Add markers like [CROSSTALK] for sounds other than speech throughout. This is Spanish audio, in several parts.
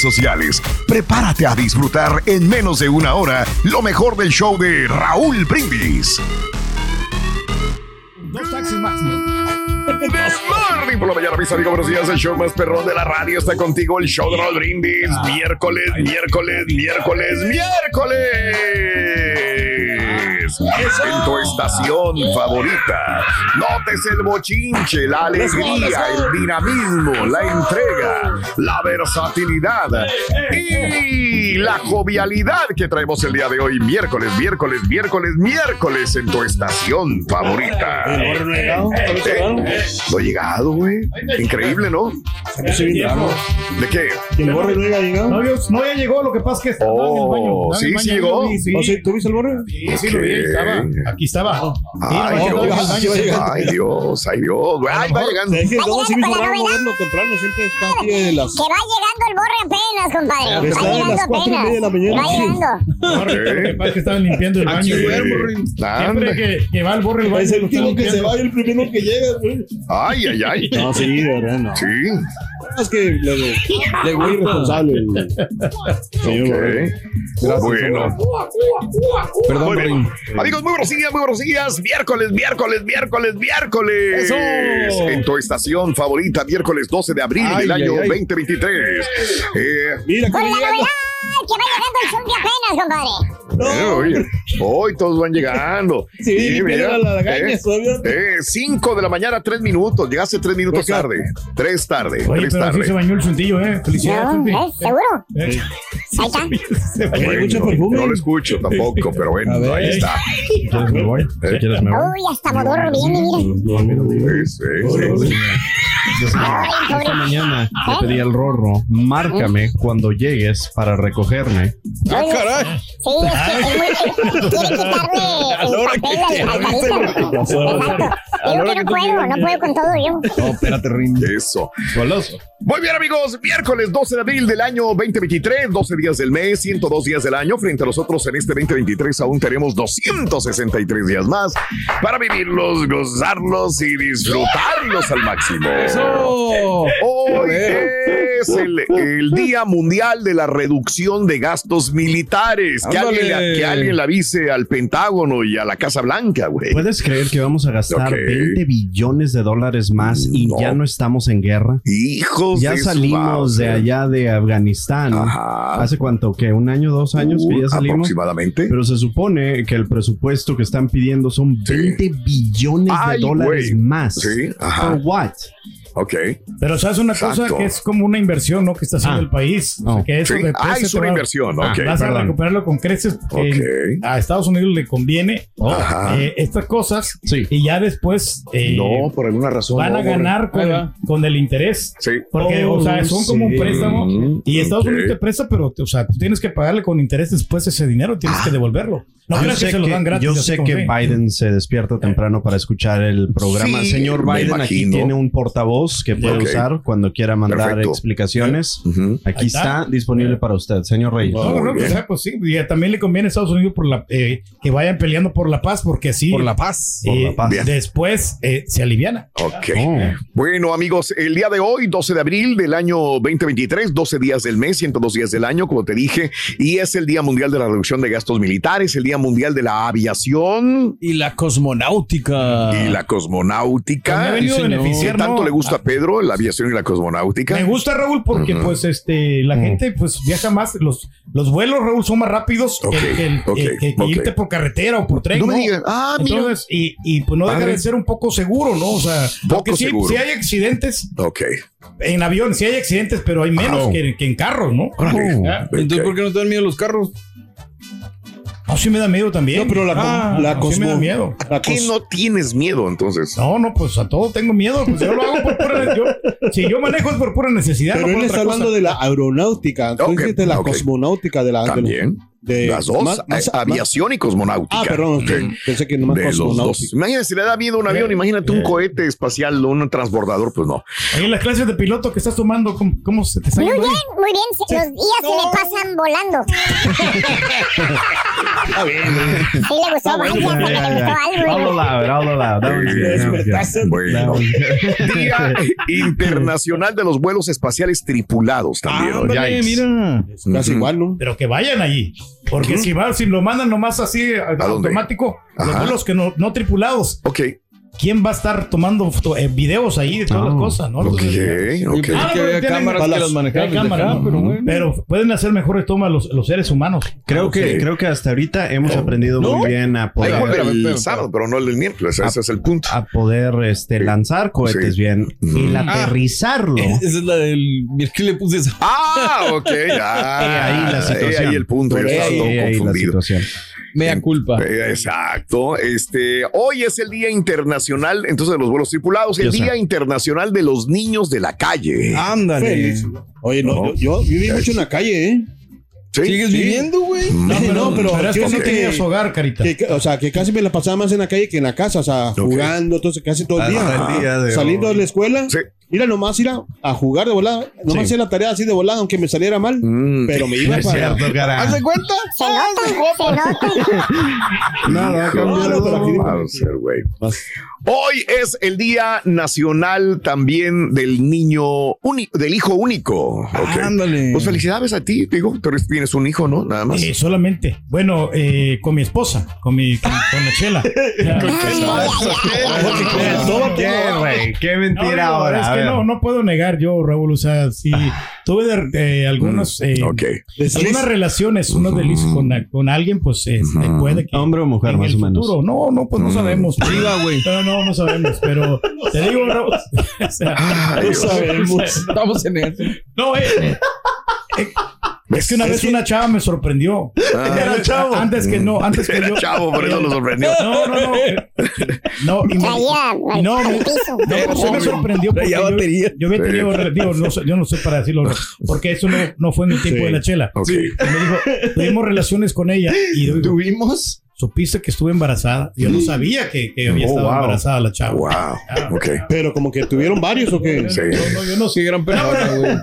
sociales. Prepárate a disfrutar en menos de una hora lo mejor del show de Raúl Brindis. Dos taxis máximo. Morning por la mañana, mis amigos, buenos días. El show más perrón de la radio está contigo. El show de Raúl Brindis. Miércoles, miércoles, miércoles, miércoles. En tu estación favorita. Notes el bochinche, la alegría, el dinamismo, la entrega, la versatilidad y la jovialidad que traemos el día de hoy. Miércoles, miércoles, miércoles, miércoles en tu estación favorita. ¿Eh? No he llegado, güey. Increíble, ¿no? ¿De qué? El borre no había llegado. No, no, ya llegó, lo que pasa es que el baño. Oh, en sí, el baño, sí llegó. sí. ¿Oh, sí? ¿Tú viste el borre? Sí, sí, lo vi, estaba. Aquí estaba. Ay, Dios, baño, sí. ay, Dios, ay, Dios. güey. Ay, va llegando. Es que Va luego sí llegando raro con la moverlo temprano, siempre está aquí de las... Que va llegando el borre apenas, compadre. Está Va a las llegando y apenas. media de la mañana. Va llegando. [LAUGHS] Que pasa es que estaban limpiando el baño. Siempre Anda. que, que va el borre el baño. Es el último que se limpiando. vaya, el primero que llega, güey. Ay, ay, ay. No, sí, de verdad, no. Sí. Es que le, le voy irresponsable. el Señor Borre. Ok. Bueno. Perdón, Muy bien. Amigos, muy buenos días, muy buenos días. Miércoles, miércoles, miércoles, miércoles. ¡Eso! En tu estación favorita, miércoles 12 de abril Ay, del ay, año ay. 2023. Eh, Mira, que Que va llegando el de apenas, compadre. eh, oye, hoy todos van llegando. [LAUGHS] Sí, limpiando mira, la lagaña, eh, eh, cinco de la mañana, tres minutos. Llegaste tres minutos tarde. Tres tarde, Oye, tres pero sí tarde. se bañó el chuntillo, ¿eh? Felicidades, No. ¿eh? ¿Seguro? Eh, Ahí está. [LAUGHS] se bañó. Oye, mucho Bueno, perfume. no lo escucho tampoco, pero [LAUGHS] bueno, ver. ahí está. Quieres me voy. Si quieres me voy. Uy, hasta modorro viene, Sí, sí, sí. Esta mañana le pedí al Rorro, márcame cuando llegues para recogerme. Ah, caray. Sí, es que es muy. Quiere quitarle el papel al, al carita. Exacto. Digo que no puedo, no puedo con todo yo. No, espérate, Rin. Eso. Goloso. Muy bien, amigos. Miércoles 12 de abril del año 2023, 12 días del mes, 102 días del año. Frente a nosotros en este 2023 aún tenemos 263 días más para vivirlos, gozarlos y disfrutarlos al máximo. Hoy es el, el Día Mundial de la Reducción de Gastos Militares. Que alguien, que alguien le avise al Pentágono y a la Casa Blanca, güey. ¿Puedes creer que vamos a gastar Ok. 20 billones de dólares más y No. ya no estamos en guerra? Hijos Ya de salimos de allá de Afganistán. Ajá. ¿Hace cuánto? ¿Qué? ¿Un año, dos años que ya salimos? Aproximadamente. Pero se supone que el presupuesto que están pidiendo son Sí. 20 billones Ay, de dólares más. Sí, ajá. ¿For what? Ok. Pero sabes una cosa Exacto. que es como una inversión, ¿no? Que está haciendo Ah. el país. O sea, No. que eso Sí. después Ah, es una va- inversión. Ah, Ok. Vas a perdón. recuperarlo con creces porque Ok. a Estados Unidos le conviene Ajá. eh, estas cosas Sí. y ya después eh, No, por alguna razón. van no, a ganar con, va. con el interés. Sí. Porque, o sea, son como un sí. préstamo Mm, y Estados ok. Unidos te presta, pero, o sea, tú tienes que pagarle con interés después ese dinero, tienes que devolverlo. No yo que sé se lo dan gratis. yo sé que que- Biden se despierta temprano para escuchar el programa. Sí, Señor Biden, aquí tiene un portavoz voz que puede usar cuando quiera mandar Perfecto. explicaciones. Ujú. Aquí está. está disponible para usted, señor Reyes. No, no, pues, ah, pues sí, y también le conviene a Estados Unidos por la, eh, que vayan peleando por la paz, porque así Por la paz. Por eh, la paz. Después eh, se aliviana. Ok. Oh. Bueno, amigos, el día de hoy, 12 de abril del año 2023, 12 días del mes, 102 días del año, como te dije, y es el Día Mundial de la Reducción de Gastos Militares, el Día Mundial de la Aviación Y la cosmonáutica. y la Me ha cosmonáutica. venido a señor. beneficiar, ¿Qué tanto ¿no? le gusta a Pedro la aviación y la cosmonáutica? Me gusta Raúl porque pues este la gente pues viaja más los los vuelos Raúl son más rápidos que- el- que- que irte por carretera o por tren No ¿no? me digas, ah, mira. Entonces, y, y pues no deja de ser un poco seguro, ¿no? O sea, Poco porque sí, seguro. sí hay accidentes Ok. en avión, sí hay accidentes, pero hay menos que, que en carros, ¿no? Entonces. ¿por qué no te dan miedo los carros? No, sí me da miedo también. No, pero la, Ah, la no, sí me da cosmo- miedo. la ¿Qué cos- no tienes miedo entonces? No, no, pues a todo tengo miedo. Pues yo lo hago por pura yo, Si yo manejo es por pura necesidad. Pero no él está hablando cosa. de la aeronáutica. Tú Ok, dijiste de la ok. cosmonáutica de la. de la- También. De- Las dos, más- más- eh, aviación y cosmonáutica. Ah, perdón, Ok. pensé que nomás De los dos. cosmonáutica. Imagínate, si le da miedo un avión, Eh, imagínate un eh. cohete espacial o un transbordador, pues no. Oye, las clases de piloto que estás tomando, ¿cómo, cómo se te está Muy bien, ahí? muy bien. se- Los días se me pasan volando. Sí le gustó, vaya, Ya, porque le ya, gustó ya. algo. Good. Bueno. Día Internacional de los Vuelos Espaciales Tripulados también. Ándale, Yikes. mira. Es casi igual, ¿no? Pero que vayan allí. Porque si, va, si lo mandan nomás así a- dónde? automático, los Ajá. vuelos que no, no tripulados, Ok, ¿quién va a estar tomando foto- eh, videos ahí de todas Ah, las cosas? ¿no? ok, Entonces, ok. Yo pensé Ah, que había tienen- cámaras para que las- manejaban acá, ¿no? pero bueno. Pero pueden hacer mejores tomas los, los seres humanos. Creo que, creo que hasta ahorita hemos aprendido ¿No? muy bien a poder, fue espérame, el espérame, sábado, pero no el miércoles. Ese es el punto. a poder este, lanzar cohetes Sí. bien. El Mm. aterrizarlo. [LAUGHS] Esa es la del. Que le puse esa. Ah, ok. Ah, [LAUGHS] ahí la situación. Ahí el punto. Yo estaba ahí, todo confundido. Mea culpa. Eh, Exacto. Este, hoy es el Día Internacional, entonces, de los vuelos tripulados, el Yo sé. Día Internacional de los Niños de la Calle. Ándale. Feliz. Oye, no, No. yo, yo viví mucho en la calle, ¿eh? ¿Sí? ¿Sigues Sí. viviendo, güey? No, no, pero Pero es que quiero no tenías hogar, carita. que- o sea, que casi me la pasaba más en la calle que en la casa, o sea, jugando, entonces casi todo el día. El día de Saliendo de la escuela, Sí. Mira nomás ir a, a jugar de volada, nomás Sí. hacía la tarea así de volada, aunque me saliera mal, Mm. pero me iba [LAUGHS] para... cierto, [LAUGHS] cara. ¿Haz [LAUGHS] de cuenta? Nada. Hoy es el Día Nacional también del niño único, del hijo único. Ándale. Pues felicidades a ti, digo, tú tienes un hijo, ¿no? Nada más. Eh, solamente. Bueno, eh, con mi esposa, con mi con, con la chela. ¿Qué, mentira ahora. Ver. no, no puedo negar yo, Raúl. O sea, sí, tuve de- eh, algunos, eh, Ok. algunas relaciones, unos delicios con, con alguien, pues eh, puede que. Hombre o mujer, en más el o menos. futuro. No, no, pues no Mm. sabemos. Güey. No, no, no sabemos, pero [LAUGHS] te digo, Raúl. [LAUGHS] o sea, Ay, Dios. [LAUGHS] Estamos en eso. no, eh, eh, eh, es que una vez una chava me sorprendió. Ah. Era chavo. Antes que no, antes que Era yo. chavo, por eso lo sorprendió. No, no, no. No, y me- no, no, pues, sí me sorprendió porque yo, yo había tenido, digo, no, sé- yo no sé para decirlo, porque eso no, no fue en el tiempo Sí. de la chela. Ok. Y me dijo, tuvimos relaciones con ella y digo, ¿Tuvimos? Supiste que estuve embarazada. Yo no sabía que, que había Oh, estado wow. embarazada la chava. Wow. Ok. Pero como que tuvieron varios o qué. Sí. No, no, yo no sé. Qué gran.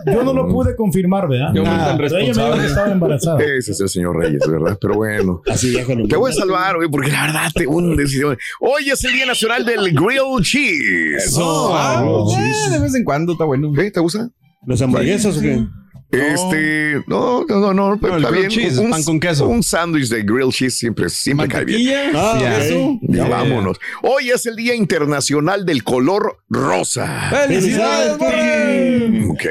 Yo no lo pude confirmar, ¿verdad? Qué hombre tan pero ella me dijo que estaba embarazada. [LAUGHS] Ese es el señor Reyes, ¿verdad? Pero bueno. Así. Te voy a salvar, güey, porque la verdad te hundes. Hoy es el Día Nacional del Grilled Cheese. No, ah, Oh, eh, de vez en cuando está bueno. ¿Qué? ¿Te gusta? ¿Las hamburguesas o qué? Este, no, no, no, no, pero está bien. cheese, pan con queso. Un sándwich de grilled cheese siempre, siempre cae bien. Ah. Ya Yeah. vámonos. Hoy es el Día Internacional del Color Rosa. ¡Felicidades! Ok.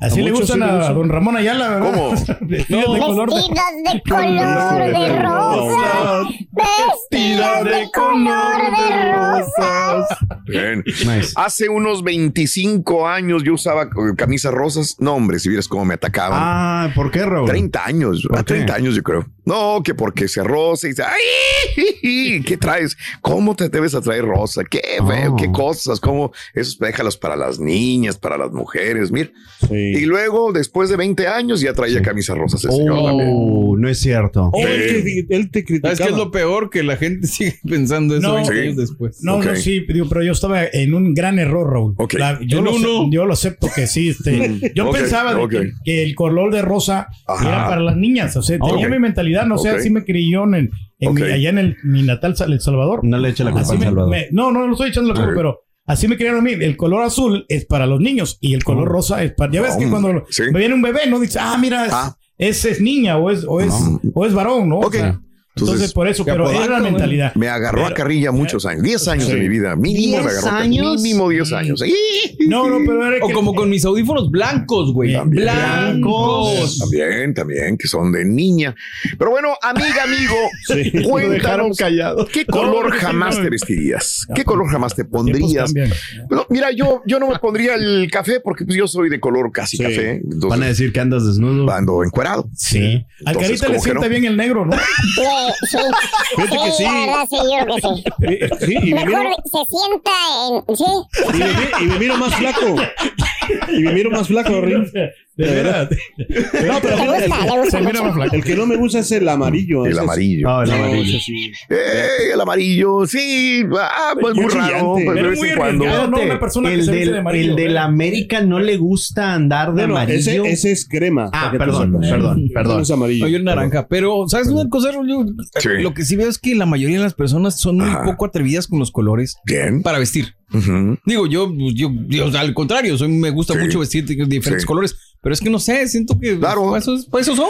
Así A le gustan a don Ramón Ayala, ¿verdad? ¿Cómo? [LAUGHS] Vestidos de color de- Vestidos de [LAUGHS] color de rosa. Vestidos de color de rosas. Bien. Nice. Hace unos 25 años yo usaba camisas rosas. No, hombre, si vieras cómo me atacaban. Ah, ¿por qué, Raúl? 30 años, ¿Por a 30 qué? años yo creo. No, que porque se rosa y dice, ¡ay! [LAUGHS] ¿Qué traes? ¿Cómo te debes a traer rosa? ¿Qué feo? Oh. ¿Qué cosas? ¿Cómo? Esos déjalos para las niñas, para las mujeres, mira. Y Sí. luego, después de 20 años, ya traía camisas rosas el señor también. Oh, no es cierto. Oh, él, te, él te criticaba. ¿Sabes qué es lo peor? Que la gente [LAUGHS] sigue pensando eso No. 20 Sí. años después. No, Ok. no, sí, pero yo, estaba en un gran error, Raúl. Ok. La- yo, lo, uno. yo lo acepto que sí. Este, [LAUGHS] yo Ok, pensaba que, que el color de rosa Ajá. era para las niñas. O sea, tenía Ok. mi mentalidad, no sé, así me crió en, en mi- allá en el, mi natal El Salvador. No le eche la culpa me- Salvador. me- no, no, no estoy echando la culpa, pero así me criaron a mí. El color azul es para los niños y el color rosa es para. Ya ves que Oh, cuando sí. me viene un bebé, no dice, ah, mira, es, Ah. es, es niña o es, o es, o es varón, ¿no? O sea, entonces, Entonces, por eso, pero era la apodaco, güey. mentalidad. Me agarró a carrilla muchos años, 10 años Sí. de mi vida, mínimo me ¿Diez agarró carrilla, años? mínimo 10 años. No, no, pero era O que- como con mis audífonos blancos, güey. También. Blancos. También, también, que son de niña. Pero bueno, amiga, amigo, [LAUGHS] cuéntanos, callado. ¿qué color jamás no. te vestirías? ¿Qué color jamás te pondrías? mira, yo, yo no me pondría el café porque pues, yo soy de color casi Sí. café. Van a decir que andas desnudo. ando encuerado. Sí. Al Entonces, carita le ¿cómo que sienta no? bien el negro, ¿no? [LAUGHS] Sí, sí. Fíjate que sí. la verdad, sí, yo creo que sí. Eh, Sí, y me Mejor miro, se sienta en... Sí. y me, y me miro más flaco. Y me miro más flaco, Rin. De verdad. [LAUGHS] No, pero Le gusta, le gusta Se mira mucho. más flaco. el que no me gusta es el amarillo. El ese es- amarillo. Ah, el No, amarillo. ese sí. Eh, el amarillo, sí, ah, pues muy Muy raro, chillante. pues, de Pero vez muy en cuando. arriesgado. No, una persona que el se viste del, de amarillo, el del ¿eh? América no le gusta andar de ese, amarillo. ese es crema. Ah, para que te perdón, sepas. perdón, Ese perdón. no es amarillo. No, yo el naranja. Pero, ¿sabes una cosa, Rollo? Sí. Lo que sí veo es que la mayoría de las personas son muy Ajá. poco atrevidas con los colores Bien. para vestir. Digo, yo, yo, yo, al contrario, soy, me gusta Sí. mucho vestir de diferentes Sí. colores, pero es que no sé, siento que Claro. pues, esos, pues, esos son.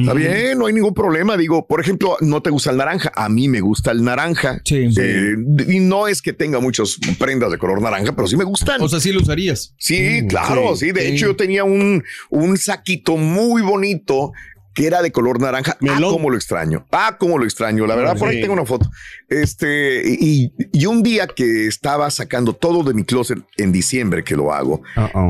Está bien, no hay ningún problema. Digo, por ejemplo, no te gusta el naranja. A mí me gusta el naranja. Sí. Eh, y no es que tenga muchas prendas de color naranja, pero sí me gustan. O sea, sí lo usarías. sí, claro, sí. De sí. hecho, yo tenía un, un saquito muy bonito que era de color naranja. Ah, cómo lo extraño. Ah, cómo lo extraño. La verdad, por ahí tengo una foto. Este, y, y un día que estaba sacando todo de mi closet en diciembre que lo hago,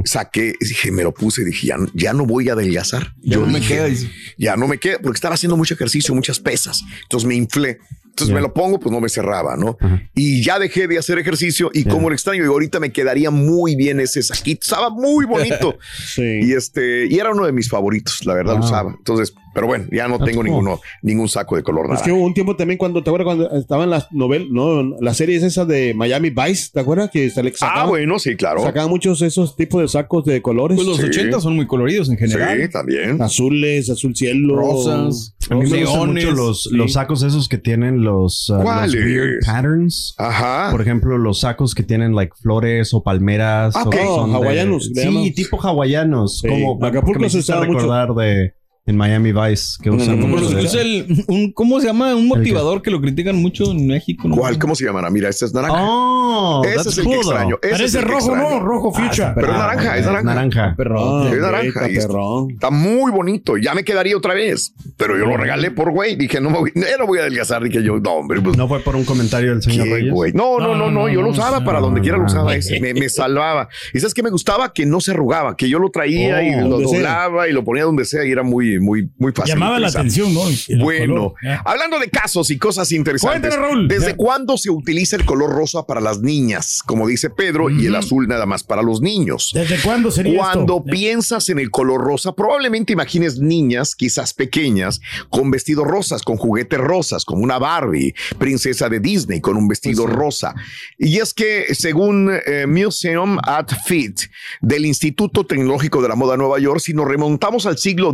saqué, dije, me lo puse, dije, ya, ya no voy a adelgazar. Yo no me dije, queda, dice. ya no me queda, porque estaba haciendo mucho ejercicio, muchas pesas. Entonces me inflé. Entonces me lo pongo, pues no me cerraba, ¿no? Y ya dejé de hacer ejercicio y como lo extraño, y ahorita me quedaría muy bien ese saquito. Estaba muy bonito. [LAUGHS] Sí. y este, y era uno de mis favoritos, la verdad lo usaba. Entonces, pero bueno, ya no tengo cool. ninguno, ningún saco de color Es que hubo un tiempo también cuando, ¿te acuerdas cuando estaban las novelas, no, las series esas de Miami Vice, ¿te acuerdas? Que se le ah, sacaban, bueno, sí, claro. sacaban muchos esos tipos de sacos de colores. Pues los Sí. 80 son muy coloridos en general. Sí, también. Azules, azul cielo. Rosas. A mí me gustan Leones, mucho los, sí. los sacos esos que tienen los, uh, los ¿Cuáles? weird patterns. Ajá. Por ejemplo, los sacos que tienen like flores o palmeras. Ah, o ok. que son de- hawaianos, Sí, tipo hawaianos. Sí. Como Acapulco se mucho. recordar de en Miami Vice que usan Mm. Como los- es el, un, ¿Cómo se llama? Un motivador que lo critican mucho en México. ¿no? ¿Cuál? ¿Cómo se llamará? Mira, este es naranja. Oh, ese es el cool, que extraño. Ese es Parece el que rojo, extraño. ¿no? Rojo fuchsia. Pero es naranja, es naranja. Naranja. Ah, Es naranja, está está. perrón. Está muy bonito. Ya me quedaría otra vez. Pero yo lo regalé por güey. Dije, no me voy, [LAUGHS] no voy a adelgazar. Dije yo, no, hombre, pues. No fue por un comentario del señor ¿qué, Reyes. güey? No, no, no, no, Yo lo no, usaba no, para donde no, quiera lo no. usaba ese. Me, me salvaba. Y sabes que me gustaba que no se arrugaba, que yo lo traía Oh, y lo donde sea. doblaba y lo ponía donde sea y era muy, muy, muy fácil. Llamaba la atención, ¿no? Bueno, color. Hablando de casos y cosas interesantes, Raúl. ¿desde Ya. cuándo se utiliza el color rosa para las niñas? Como dice Pedro, y el azul nada más para los niños. ¿Desde cuándo sería Cuando esto? piensas en el color rosa, probablemente imagines niñas, quizás pequeñas, con vestidos rosas, con juguetes rosas, como una Barbie, princesa de Disney, con un vestido rosa. Y es que, según eh, Museum at Fit del Instituto Tecnológico de la Moda Nueva York, si nos remontamos al siglo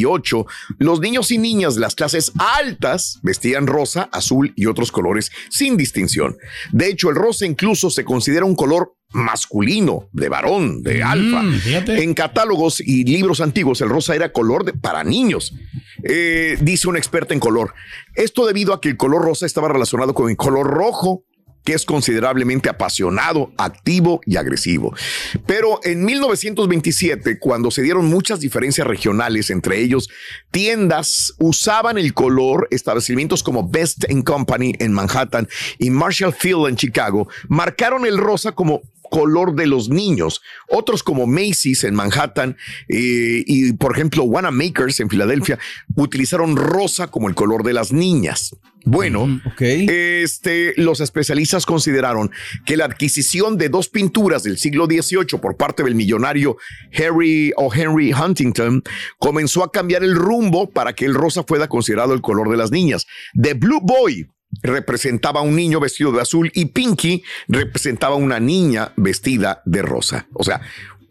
XVIII, los niños y niñas de las clases altas vestían rosa, azul y otros colores sin distinción. De hecho, el rosa incluso se considera un color masculino, de varón, de alfa. Mm, fíjate. En catálogos y libros antiguos, el rosa era color de- para niños. Eh, dice un experta en color. Esto debido a que el color rosa estaba relacionado con el color rojo, que es considerablemente apasionado, activo y agresivo. Pero en 1927, cuando se dieron muchas diferencias regionales, entre ellos tiendas usaban el color, establecimientos como Best Company en Manhattan y Marshall Field en Chicago, marcaron el rosa como color de los niños. Otros como Macy's en Manhattan eh, y, por ejemplo, Wanamaker's en Filadelfia utilizaron rosa como el color de las niñas. Bueno, este, los especialistas consideraron que la adquisición de dos pinturas del siglo XVIII por parte del millonario Harry o Henry Huntington comenzó a cambiar el rumbo para que el rosa fuera considerado el color de las niñas. The Blue Boy representaba a un niño vestido de azul y Pinky representaba a una niña vestida de rosa. O sea,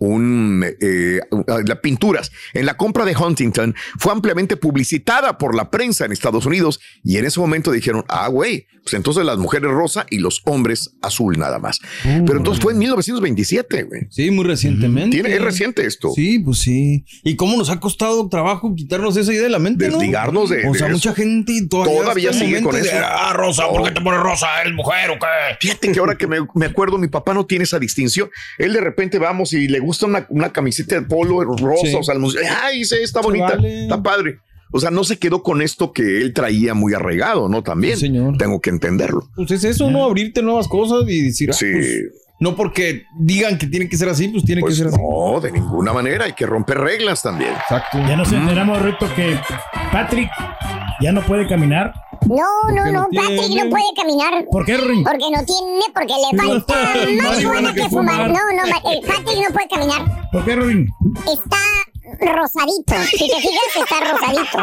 un, eh, las pinturas en la compra de Huntington fue ampliamente publicitada por la prensa en Estados Unidos y en ese momento dijeron, ah, güey, pues entonces las mujeres rosa y los hombres azul nada más. Pero entonces fue en 1927, güey. Sí, muy recientemente. Tiene, es reciente esto. Sí, pues sí. ¿Y cómo nos ha costado trabajo quitarnos esa idea de la mente? ¿no? Desligarnos de- O sea, de mucha gente todavía, Todavía sigue con momentos eso. de, ah, Rosa, ¿por qué te pones rosa? ¿Eres mujer o qué? Fíjate que ahora que me, me acuerdo, mi papá no tiene esa distinción. Él de repente vamos y le gusta una, una camiseta de polo rosa, Sí. o sea, el museo, ay, sí, está bonita, vale. está padre. O sea, no se quedó con esto que él traía muy arraigado, ¿no? También. Sí, señor. Tengo que entenderlo. Pues es eso, ¿no? Abrirte nuevas cosas y decir, ah, Sí. pues, no porque digan que tiene que ser así, pues tiene Pues que ser así. no, de ninguna manera. Hay que romper reglas también. Exacto. Ya nos enteramos, Rito, que Patrick ya no puede caminar. No, no, no, Patrick tiene. no puede caminar. ¿Por qué, Ring? Porque no tiene, porque le falta [LAUGHS] Marihuana que que fumar. fumar. No, no, eh, Patrick no puede caminar. ¿Por qué, Ring? Está rosadito. Si te fijas, está rosadito.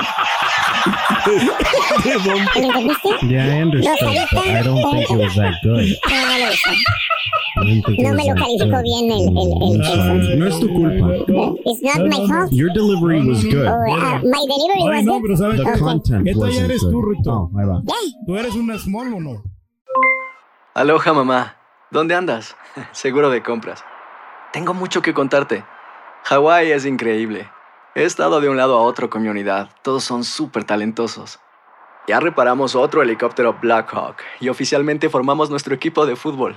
¿Lo entendiste? Yeah, I understood, but I don't think it was that good. No, no lo hizo. No me lo calificó bien el, el, el, el. No es tu culpa. It's not my fault. Your delivery was good. Oh, uh, my delivery was no, good. pero ¿sabes The content ¿Qué talla wasn't eres tú, good. Rito? Oh, ahí va. Yeah. ¿Tú eres una small o no? Aloha, mamá. ¿Dónde andas? [LAUGHS] Seguro de compras. Tengo mucho que contarte. Hawái es increíble. He estado de un lado a otro con mi unidad. Todos son súper talentosos. Ya reparamos otro helicóptero Blackhawk y oficialmente formamos nuestro equipo de fútbol.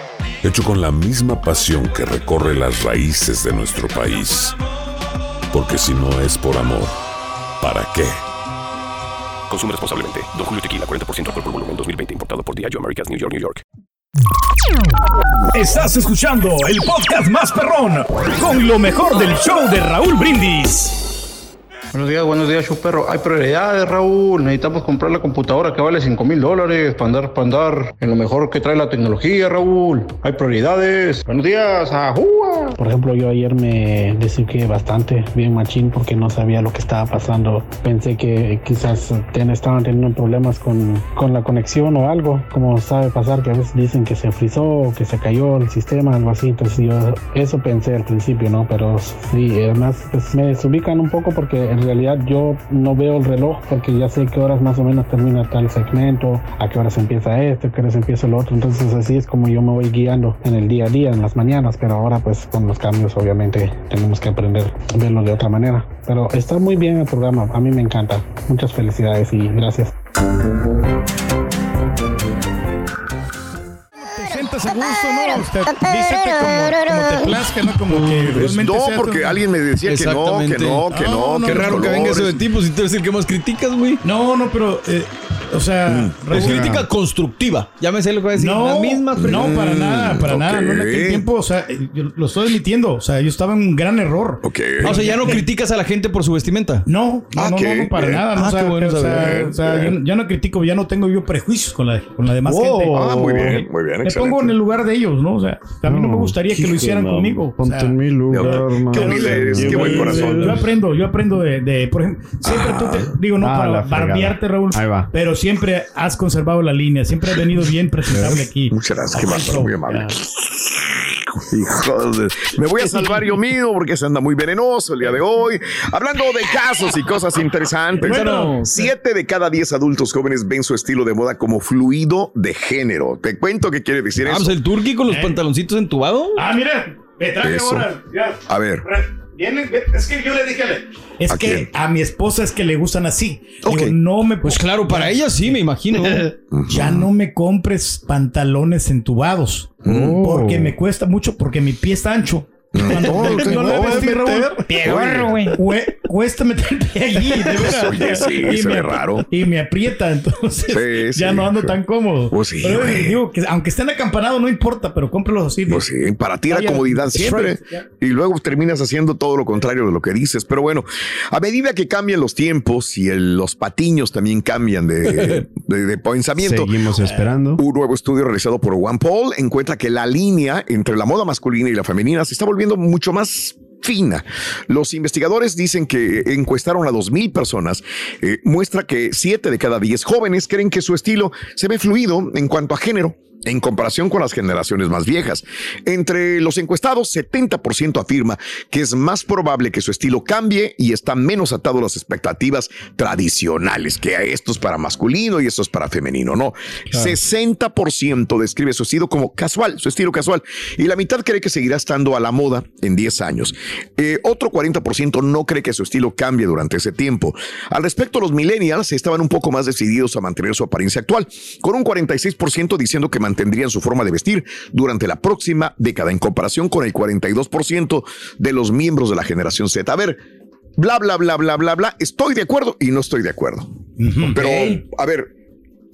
hecho con la misma pasión que recorre las raíces de nuestro país. Porque si no es por amor, ¿para qué? Consume responsablemente. Don Julio Tequila, 40% alcohol por volumen, 2020. Importado por Diageo Americas, New York, New York. Estás escuchando el podcast más perrón con lo mejor del show de Raúl Brindis. Buenos días, buenos días, show perro. Hay prioridades, Raúl. Necesitamos comprar la computadora que vale 5 mil dólares para andar, para andar en lo mejor que trae la tecnología, Raúl. Hay prioridades. Buenos días, ajúa. Por ejemplo, yo ayer me desuqué bastante, bien machín, porque no sabía lo que estaba pasando. Pensé que quizás ten- estaban teniendo problemas con, con la conexión o algo, como sabe pasar que a veces dicen que se frizó o que se cayó el sistema, algo así. Entonces yo eso pensé al principio, ¿no? Pero sí, además pues, me desubican un poco porque en realidad yo no veo el reloj porque ya sé qué horas más o menos termina tal segmento, a qué horas empieza este, a qué horas empieza el otro. Entonces así es como yo me voy guiando en el día a día, en las mañanas, pero ahora pues con los cambios obviamente tenemos que aprender a verlo de otra manera. Pero está muy bien el programa, a mí me encanta. Muchas felicidades y gracias. A gusto, ¿no? Usted, vístete como, como te plazca, ¿no? Como que Pues no, sea porque tu- alguien me decía que no, que no, que no. Qué raro que venga eso de ti, pues si tú eres el que más criticas, güey. No, no, pero, eh, o sea, Es crítica constructiva. Ya me sé lo que voy a decir. No, la misma no, para nada, para nada. No en aquel tiempo, o sea, eh, yo lo estoy admitiendo. O sea, yo estaba en un gran error. Ah, o sea, ya no criticas a la gente por su vestimenta. No, no, no, no, no, para nada. No, Ah, o sea, bueno o sea, saber. o sea, yo, ya no critico, ya no tengo yo prejuicios con la, con la demás Oh, gente. ah, muy bien, muy bien, Me excelente. pongo en el lugar de ellos, ¿no? O sea, a mí no, me gustaría que lo hicieran conmigo. O ponte sea, en mi lugar. Qué humilde eres, qué buen corazón. Yo aprendo, yo aprendo de, por ejemplo, siempre tú te, digo, no Ah, para barbearte, Raúl, Ahí va. pero siempre has conservado la línea, siempre has venido bien presentable aquí. Muchas gracias, qué bárbaro, muy amable. Hijo de- Me voy a salvar yo mío porque se anda muy venenoso el día de hoy. Hablando de casos y cosas interesantes. Bueno. siete de cada diez adultos jóvenes ven su estilo de moda como fluido de género. Te cuento qué quiere decir Ah, eso. pues el turqui con los pantaloncitos entubados. Ah, mira, me traje Eso. ahora. Ya. A ver. Es que yo le dije, es ¿A que quién? a mi esposa es que le gustan así. Digo, no me Pues claro, para ella sí, me imagino. ya no me compres pantalones entubados Oh. porque me cuesta mucho porque mi pie está ancho. Cuando Oh, yo ¿qué le no? Cuesta meter el pie allí, [LAUGHS] de. Oye, sí, Y se me ve raro. Y me aprieta, entonces Sí, [LAUGHS] ya sí. no ando tan cómodo. Pues sí, Pero digo que aunque estén acampanados no importa, pero cómpralos así. Pues sí, para ti la comodidad siempre. Y luego terminas haciendo todo lo contrario de lo que dices. Pero bueno, a medida que cambian los tiempos y el- los patiños también cambian de, [LAUGHS] de- de pensamiento. Seguimos esperando. Un nuevo estudio realizado por OnePoll encuentra que la línea entre la moda masculina y la femenina se está volviendo mucho más fina. Los investigadores dicen que encuestaron a 2.000 personas. eh, muestra que 7 de cada 10 jóvenes creen que su estilo se ve fluido en cuanto a género en comparación con las generaciones más viejas. Entre los encuestados, 70% afirma que es más probable que su estilo cambie y está menos atado a las expectativas tradicionales, que esto es para masculino y esto es para femenino, no. 60% describe su estilo como casual, su estilo casual, y la mitad cree que seguirá estando a la moda en 10 años. Eh, otro 40% no cree que su estilo cambie durante ese tiempo. Al respecto, los millennials estaban un poco más decididos a mantener su apariencia actual, con un 46% diciendo que mantendrían su forma de vestir durante la próxima década, en comparación con el 42% de los miembros de la generación Z. A ver, bla, bla, bla, bla, bla, bla, estoy de acuerdo y no estoy de acuerdo. Pero, a ver,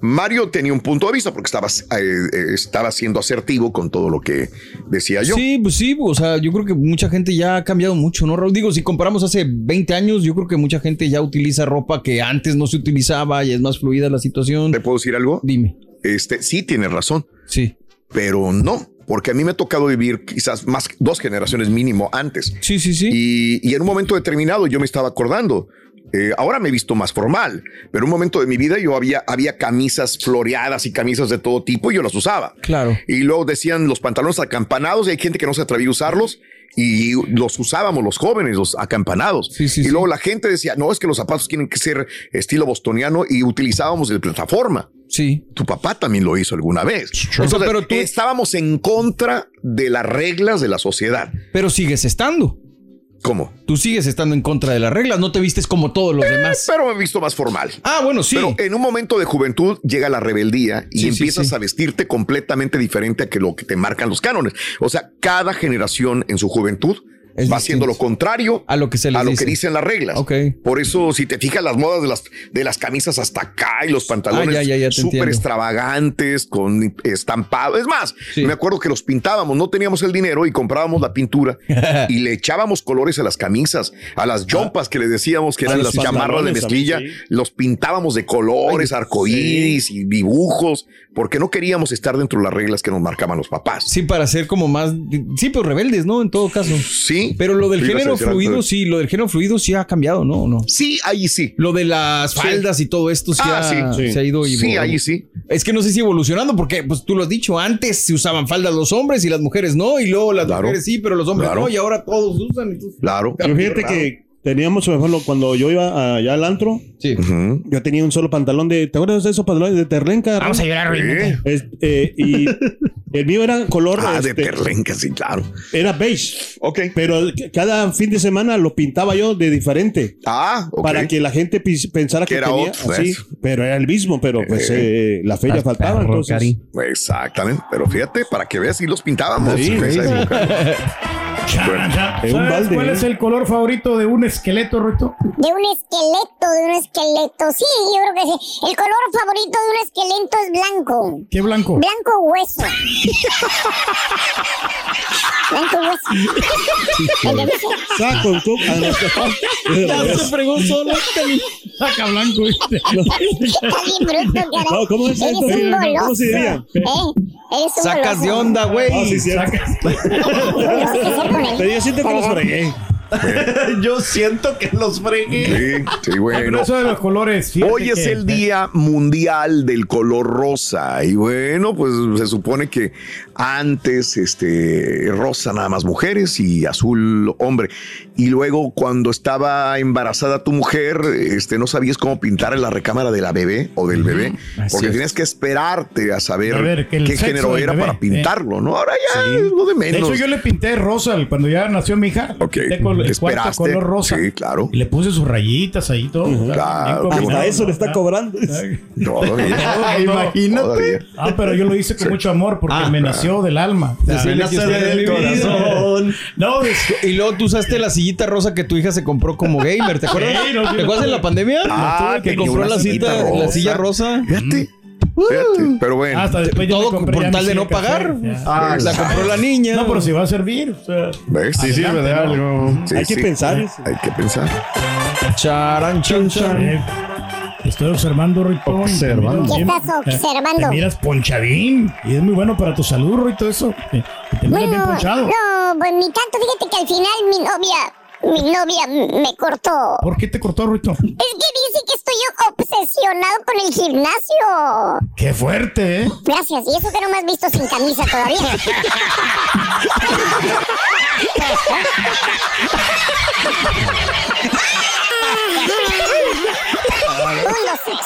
Mario tenía un punto de vista porque estaba, eh, eh, estaba siendo asertivo con todo lo que decía yo. Sí, pues sí, o sea, yo creo que mucha gente ya ha cambiado mucho, ¿no, Raúl? Digo, si comparamos hace 20 años, yo creo que mucha gente ya utiliza ropa que antes no se utilizaba y es más fluida la situación. ¿Te puedo decir algo? Dime. Este, sí, tienes razón. Sí. Pero no, porque a mí me ha tocado vivir quizás más dos generaciones mínimo antes. Sí, sí, sí. Y, y en un momento determinado yo me estaba acordando. eh, ahora me he visto más formal, pero un momento de mi vida yo había, había camisas floreadas y camisas de todo tipo y yo las usaba. Claro. Y luego decían los pantalones acampanados y hay gente que no se atrevía a usarlos y los usábamos los jóvenes, los acampanados. y luego la gente decía, no, es que los zapatos tienen que ser estilo bostoniano y utilizábamos el plataforma. Sí. Tu papá también lo hizo alguna vez. Entonces, pero tú- estábamos en contra de las reglas de la sociedad. Pero sigues estando. ¿Cómo? Tú sigues estando en contra de las reglas, no te vistes como todos los demás. Pero me he visto más formal. Ah, bueno, sí. Pero en un momento de juventud llega la rebeldía y Sí, sí, empiezas sí. a vestirte completamente diferente a que lo que te marcan los cánones. O sea, cada generación en su juventud va haciendo lo contrario a lo que se les a lo dice. que dicen las reglas. Ok. Por eso, si te fijas las modas de las, de las camisas hasta acá y los pantalones Ah, ya te súper extravagantes con estampado. Es más, me acuerdo que los pintábamos, no teníamos el dinero y comprábamos la pintura [LAUGHS] y le echábamos colores a las camisas, a las jumpas que le decíamos que eran las chamarras de pantalones mezclilla, los pintábamos de colores, arcoíris y dibujos, porque no queríamos estar dentro de las reglas que nos marcaban los papás. Sí, para ser como más. Sí, pero rebeldes, ¿no? En todo caso. Sí. Pero lo del género fluido, sí, lo del género fluido sí ha cambiado, ¿no? ¿O no? Sí, ahí sí. Lo de las Sí. faldas y todo esto sí, Ah, ha, sí, sí. se ha ido Sí, ahí sí. Es que no sé si evolucionando, porque pues tú lo has dicho, antes se usaban faldas los hombres y las mujeres no, y luego las Claro. mujeres sí, pero los hombres Claro. no, y ahora todos usan. entonces- Claro. Pero fíjate que teníamos, por ejemplo, cuando yo iba allá al antro, yo tenía un solo pantalón de. ¿Te acuerdas de esos pantalones de terlenca? Vamos a llorar, eh, y el mío era color. Ah, de este, terlenca, sí, claro. Era beige. Ok. Pero cada fin de semana lo pintaba yo de diferente. Ah, ok. Para que la gente pensara Que que, era tenía otro, así. Pero era el mismo, pero pues eh, la fe ya faltaba. Entonces. Exactamente. Pero fíjate, para que veas, si los pintábamos. Sí, en esa sí. época. [LAUGHS] Bueno, ¿Sabes cuál es el color favorito de un esqueleto, Ruito? De un esqueleto, de un esqueleto. Sí, yo creo que sí. El color favorito de un esqueleto es blanco. ¿Qué blanco? Blanco hueso. [LAUGHS] blanco hueso. Saco el coco. Ah, Ya se fregó solo. Saca blanco, ¿viste? [LAUGHS] No, ¿cómo es esto? ¿Cómo se diría? ¿Eh? Eres un Sacas de onda, güey. Ah, sí, cierto. [LAUGHS] Pero yo siento que los fregué. [LAUGHS] Yo siento que los fregué. Sí, sí, Pero bueno. eso de los colores. Hoy es que- el Día Mundial del Color Rosa. Y bueno, pues se supone que antes este rosa nada más mujeres y azul hombre. Y luego cuando estaba embarazada tu mujer, este no sabías cómo pintar en la recámara de la bebé o del bebé, Así porque es. tenías que esperarte a saber, A ver, qué género era bebé, para pintarlo, ¿no? Ahora ya Sí. es lo de De menos. hecho, yo le pinté rosa cuando ya nació mi hija. Le Ok, pinté con el cuarto color rosa. Sí, claro. Y le puse sus rayitas ahí todo. Bien claro, bonito. eso le está cobrando. Todavía. [LAUGHS] Imagínate. Ah, pero yo lo hice con mucho amor porque Ah, me nació del alma. O sea, del corazón. No, Y luego tú usaste la sillita rosa que tu hija se compró como gamer, ¿te acuerdas? Sí, no, ¿Te acuerdas no. en la pandemia? Ah, que tenía compró la, cita, silla rosa. Fíjate. Fíjate, pero bueno. Hasta después yo Todo por tal de no pagar. Ah, la compró la niña. No, pero si va a servir. o sea, ¿Ves? Sí sirve de algo. ¿no? Sí, Hay que pensar eso. Hay que pensar. Charan, chan, chan. Eh, Estoy observando, Rito. te Observando. ¿Qué bien- estás te- observando? Te miras ponchadín. Y es muy bueno para tu salud, Rito, eso. Que que te miras bien Bueno, ponchado. no, pues ni tanto, fíjate que al final mi novia, mi novia me cortó. ¿Por qué te cortó, Rito? Es que dice que estoy obsesionado con el gimnasio. Qué fuerte, ¿eh? Gracias, y eso que no me has visto sin camisa todavía. [LAUGHS] un, dos, tres, un, dos, tres, un, dos, tres,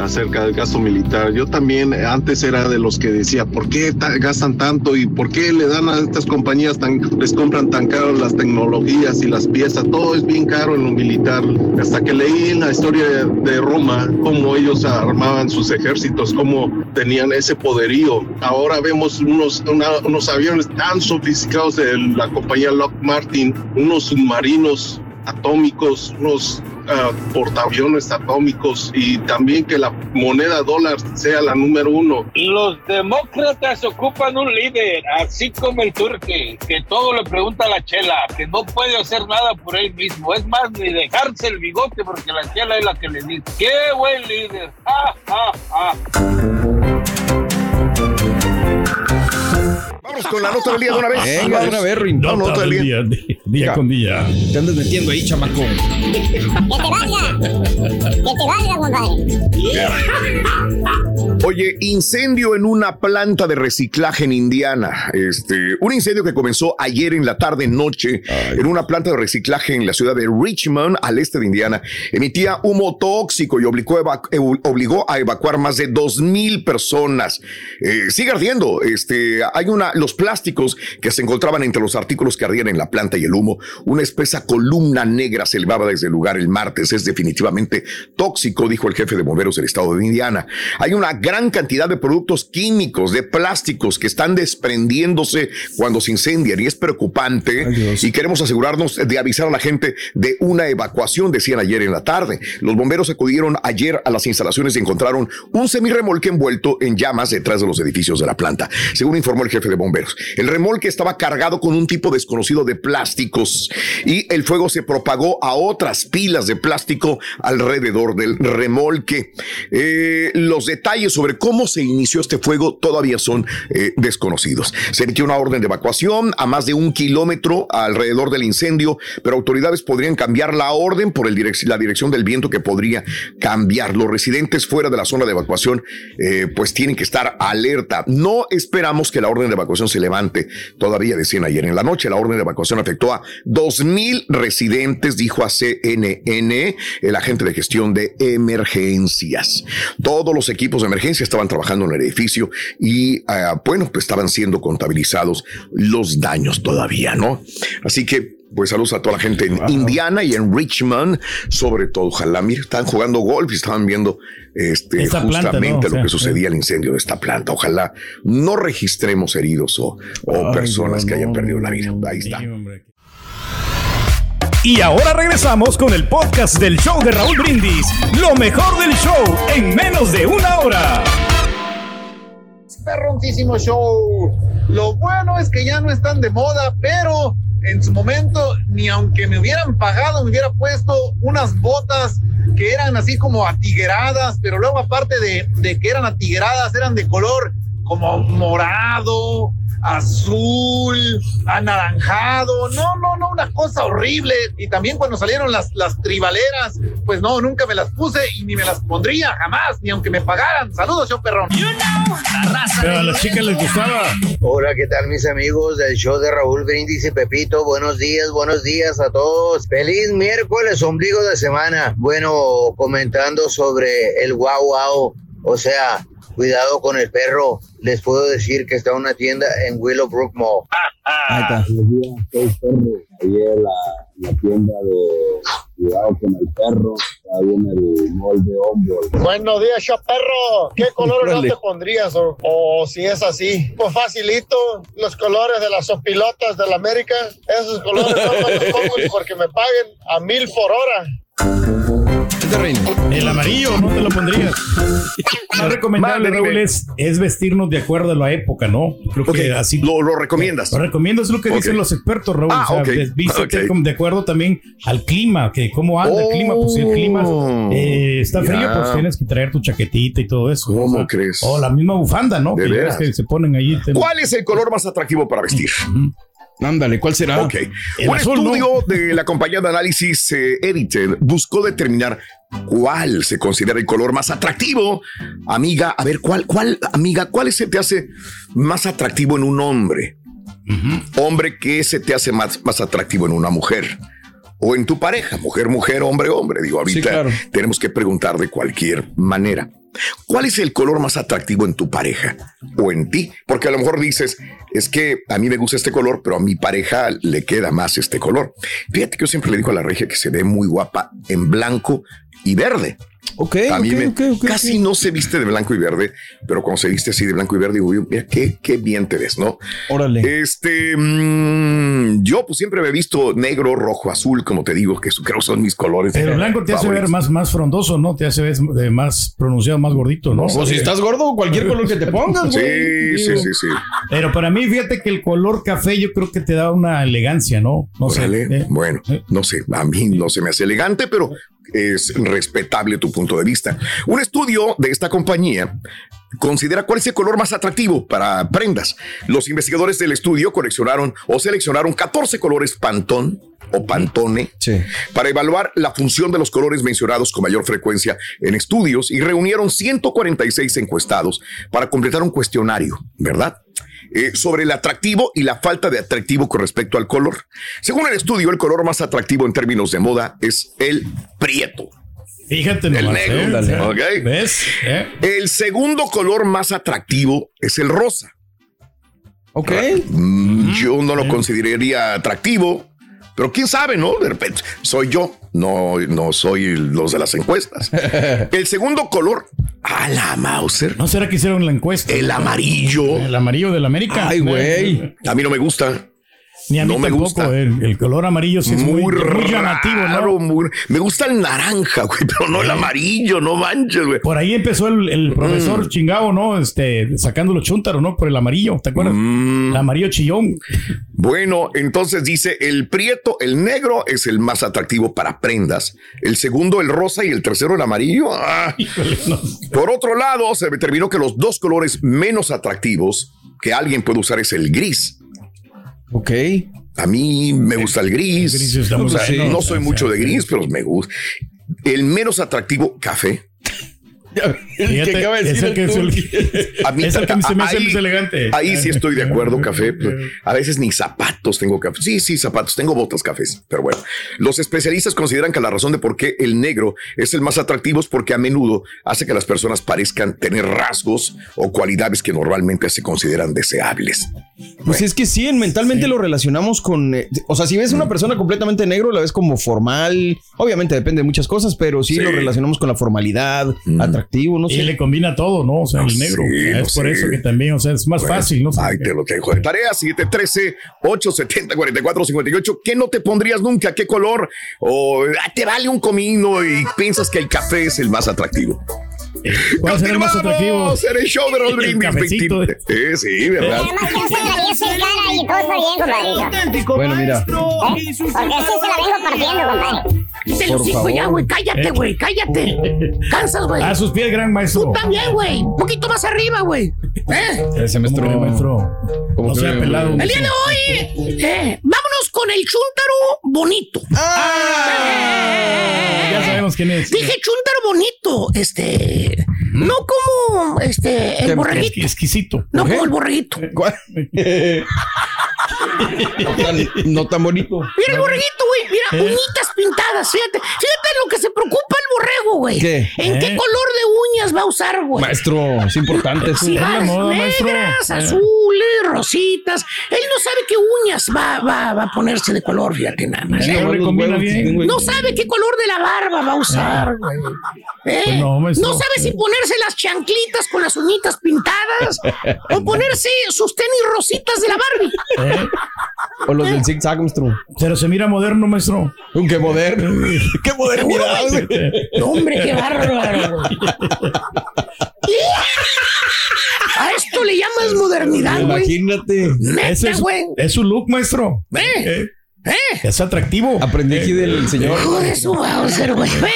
Acerca del gasto militar. Yo también antes era de los que decía, ¿por qué ta- gastan tanto y por qué le dan a estas compañías tan, les compran tan caro las tecnologías y las piezas? Todo es bien caro en lo militar. Hasta que leí en la historia de, Roma cómo ellos armaban sus ejércitos, cómo tenían ese poderío. Ahora vemos unos, unos aviones tan sofisticados de la compañía Lockheed Martin, unos submarinos atómicos, unos ah, portaaviones atómicos y también que la moneda dólar sea la número uno. Los demócratas ocupan un líder, así como el turque, que todo le pregunta a la chela, que no puede hacer nada por él mismo. Es más, ni dejarse el bigote porque la chela es la que le dice. ¡Qué buen líder! [LAUGHS] Con la nota del día de una vez. Venga, de una vez, Rin. No, nota del día. día, día con día. Te andas metiendo ahí, chamaco. [LAUGHS] ¡Que te valga! ¡Que te valga, compadre! Oye, incendio en una planta de reciclaje en Indiana. Este, un incendio que comenzó ayer en la tarde noche en una planta de reciclaje en la ciudad de Richmond, al este de Indiana, emitía humo tóxico y obligó, ev- obligó a evacuar más de dos mil personas. Eh, sigue ardiendo. Este, hay una, los plásticos que se encontraban entre los artículos que ardían en la planta y el humo. Una espesa columna negra se elevaba desde el lugar el martes. Es definitivamente tóxico, dijo el jefe de bomberos del estado de Indiana. Hay una gran cantidad de productos químicos, de plásticos que están desprendiéndose cuando se incendian y es preocupante. y queremos asegurarnos de avisar a la gente de una evacuación, decían ayer en la tarde. Los bomberos acudieron ayer a las instalaciones y encontraron un semirremolque envuelto en llamas detrás de los edificios de la planta, según informó el jefe de bomberos. El remolque estaba cargado con un tipo desconocido de plásticos y el fuego se propagó a otras pilas de plástico alrededor del remolque. Eh, los detalles sobre cómo se inició este fuego todavía son eh, desconocidos. Se emitió una orden de evacuación a más de un kilómetro alrededor del incendio, pero autoridades podrían cambiar la orden por el la dirección del viento que podría cambiar. Los residentes fuera de la zona de evacuación eh, pues tienen que estar alerta. No esperamos que la orden de evacuación se levante. Todavía decían ayer en la noche, la orden de evacuación afectó a dos mil residentes, dijo a CNN el agente de gestión de emergencias. Todos los equipos de emergencia estaban trabajando en el edificio y ah, bueno, pues estaban siendo contabilizados los daños todavía, ¿no? Así que pues saludos a toda la gente en Indiana y en Richmond, sobre todo. Ojalá, mira, estaban jugando golf y estaban viendo este, Esta planta, justamente ¿no? O lo que sucedía al incendio de esta planta. Ojalá no registremos heridos o, o personas que hayan perdido la vida. Ahí está. Y ahora regresamos con el podcast del show de Raúl Brindis. Lo mejor del show en menos de una hora. perroncísimo show. Lo bueno es que ya no están de moda, pero en su momento, ni aunque me hubieran pagado, me hubiera puesto unas botas que eran así como atigueradas, pero luego aparte de, de que eran atigueradas, eran de color como morado, azul, anaranjado, no, no, no, una cosa horrible. Y también cuando salieron las, las tribaleras, pues no, nunca me las puse y ni me las pondría jamás, ni aunque me pagaran. Saludos, yo perrón. Pero a las chicas les gustaba. Hola, ¿qué tal mis amigos del show de Raúl Brindis y Pepito? Buenos días, buenos días a todos. Feliz miércoles, ombligo de semana. Bueno, comentando sobre el guau guau, o sea, cuidado con el perro. Les puedo decir que está en una tienda en Willowbrook Mall. Ahí está. Perro. Ayer la, la tienda de Cuidado con el Perro está ahí en el mall de Humboldt. Buenos días, chaperro. ¿Qué colores no te pondrías? O, o si es así. Pues facilito. Los colores de las sopilotas de la América. Esos colores no me los pongo ni porque me paguen a mil por hora. El amarillo, no te lo pondrías. Lo recomendable, Raúl, es, es vestirnos de acuerdo a la época, ¿no? Creo que así. Lo, lo recomiendas. Lo recomiendo, es lo que dicen los expertos, Raúl. Ah, o sea, ok, ves- vístete de acuerdo también al clima, que cómo anda el clima. Pues si el clima eh, está frío, pues tienes que traer tu chaquetita y todo eso. ¿Cómo o sea, crees? O la misma bufanda, ¿no? ¿De que, que se ponen ahí. te- ¿Cuál es el color más atractivo para vestir? Ándale, ¿cuál será? Ok. El Un azul, estudio de la compañía de análisis eh, Edited buscó determinar cuál se considera el color más atractivo. Amiga, a ver, ¿cuál, cuál, amiga, cuál se te hace más atractivo en un hombre? Hombre, ¿qué se te hace más, más atractivo en una mujer? O en tu pareja, mujer, mujer, hombre, hombre. Digo, ahorita claro. tenemos que preguntar de cualquier manera. ¿Cuál es el color más atractivo en tu pareja o en ti? Porque a lo mejor dices, es que a mí me gusta este color, pero a mi pareja le queda más este color. Fíjate que yo siempre le digo a la regia que se ve muy guapa en blanco y verde. Ok, A mí ok, me- ok, ok, casi no se viste de blanco y verde, pero cuando se viste así de blanco y verde, digo, mira, qué, qué bien te ves, ¿no? Órale. Este, mm, yo pues siempre me he visto negro, rojo, azul, como te digo, que creo son mis colores. Pero el blanco te hace ver más, más frondoso, ¿no? Te hace ver más pronunciado, más gordito, ¿no? O si estás gordo, cualquier color que te pongas, Sí, güey. sí, sí, sí. Pero para mí, fíjate que el color café yo creo que te da una elegancia, ¿no? No sé. Órale, eh. Bueno, no sé, a mí no se me hace elegante, pero es respetable tu punto de vista. Un estudio de esta compañía considera cuál es el color más atractivo para prendas. Los investigadores del estudio coleccionaron o seleccionaron 14 colores Pantón o Pantone para evaluar la función de los colores mencionados con mayor frecuencia en estudios y reunieron 146 encuestados para completar un cuestionario, ¿verdad? Eh, sobre el atractivo y la falta de atractivo con respecto al color. Según el estudio, el color más atractivo en términos de moda es el prieto. Fíjate El nomás, negro. ¿eh? ¿Ves? ¿Eh? El segundo color más atractivo es el rosa. Ok. Mm, Yo no lo consideraría atractivo, pero quién sabe, ¿no? De repente soy yo, no, no soy los de las encuestas. [LAUGHS] El segundo color, a la Mauser. ¿No será que hicieron la encuesta? El amarillo. El amarillo del América. Ay, güey. A mí no me gusta. Ni a mí No me tampoco. gusta. El, el color amarillo sí es muy, muy llamativo, ¿no? muy- me gusta el naranja, güey, pero no el amarillo, no manches, güey. Por ahí empezó el, el profesor Mm. chingado, ¿no? Este, sacando los chúntaros, ¿no? Por el amarillo, ¿te acuerdas? Mm. El amarillo chillón. Bueno, entonces dice el prieto, el negro es el más atractivo para prendas, el segundo el rosa y el tercero el amarillo. Ah. [LAUGHS] Por otro lado, se determinó que los dos colores menos atractivos que alguien puede usar es el gris. Ok. A mí me gusta el gris. El gris O sea, bueno, no soy mucho de gris, pero me gusta. El menos atractivo, café. [LAUGHS] Fíjate, que acaba de es decir el que. [LAUGHS] A mí Es el que se me hace ahí- más elegante. Ahí sí estoy de acuerdo, café. [LAUGHS] A veces ni zapatos tengo café. Sí, sí, zapatos. Tengo botas cafés. Pero bueno, los especialistas consideran que la razón de por qué el negro es el más atractivo es porque a menudo hace que las personas parezcan tener rasgos o cualidades que normalmente se consideran deseables. Pues es que sí, mentalmente lo relacionamos con. eh, o sea, si ves Mm. una persona completamente negro, la ves como formal. Obviamente depende de muchas cosas, pero sí, Sí. lo relacionamos con la formalidad, atractivo, no Y sé. le combina todo, ¿no? O sea, No el negro. sé, es no por sé. eso que también, o sea, es más Bueno, fácil, ¿no? Ahí te lo dejo de tarea 713-870-4458. ¿Qué no te pondrías nunca? ¿Qué color? O ah, te vale un comino y piensas que el café es el más atractivo. ¿Cuál será el más atractivo? En el show de Raúl El Brindis. cafecito. 20. Eh, sí, ¿verdad? Además no se atraviese el cara y todo está bien, compadrito. Bueno, mira. ¿Eh? Porque así se la vengo partiendo, compadre. Te Por lo digo favor. ya, güey. Cállate, güey. Cállate. Cansas, güey. A sus pies, gran maestro. Tú también, güey. Un poquito más arriba, güey. ¿Eh? Ese ¿Cómo maestro. que sea pelado. El día de hoy, eh, vámonos con el chúntaro bonito. Ah, Ya sabemos quién es. Dije chúntaro bonito. Este. No como este. El borreguito. Es- exquisito. No como el borreguito. [LAUGHS] No, tan, no tan bonito. Mira el borreguito, güey. Mira, uñitas pintadas. Fíjate. Fíjate en lo que se preocupa el borrego, güey. ¿Qué? ¿En qué ¿Eh? color de uñas va a usar, güey. Maestro, es importante eso. Si negras, Eh. azules, rositas. Él no sabe qué uñas va, va, va a ponerse de color, fíjate nada más. Sí, ¿eh? no sabe qué color de la barba va a usar, güey. ¿Eh? Pues no, maestro. No sabe si ponerse las chanclitas con las uñitas pintadas [LAUGHS] o ponerse sus tenis rositas de la Barbie. ¿Eh? O los del zigzag, maestro. Pero se mira moderno, maestro. ¡Qué moderno! [LAUGHS] ¡Qué modernidad, güey! No, hombre, qué bárbaro. A esto le llamas modernidad, güey. Imagínate. Ese es, güey. es su look, maestro. Eh, eh. Es atractivo. Aprendí aquí del señor. Hijo de su Bowser, güey. Ve,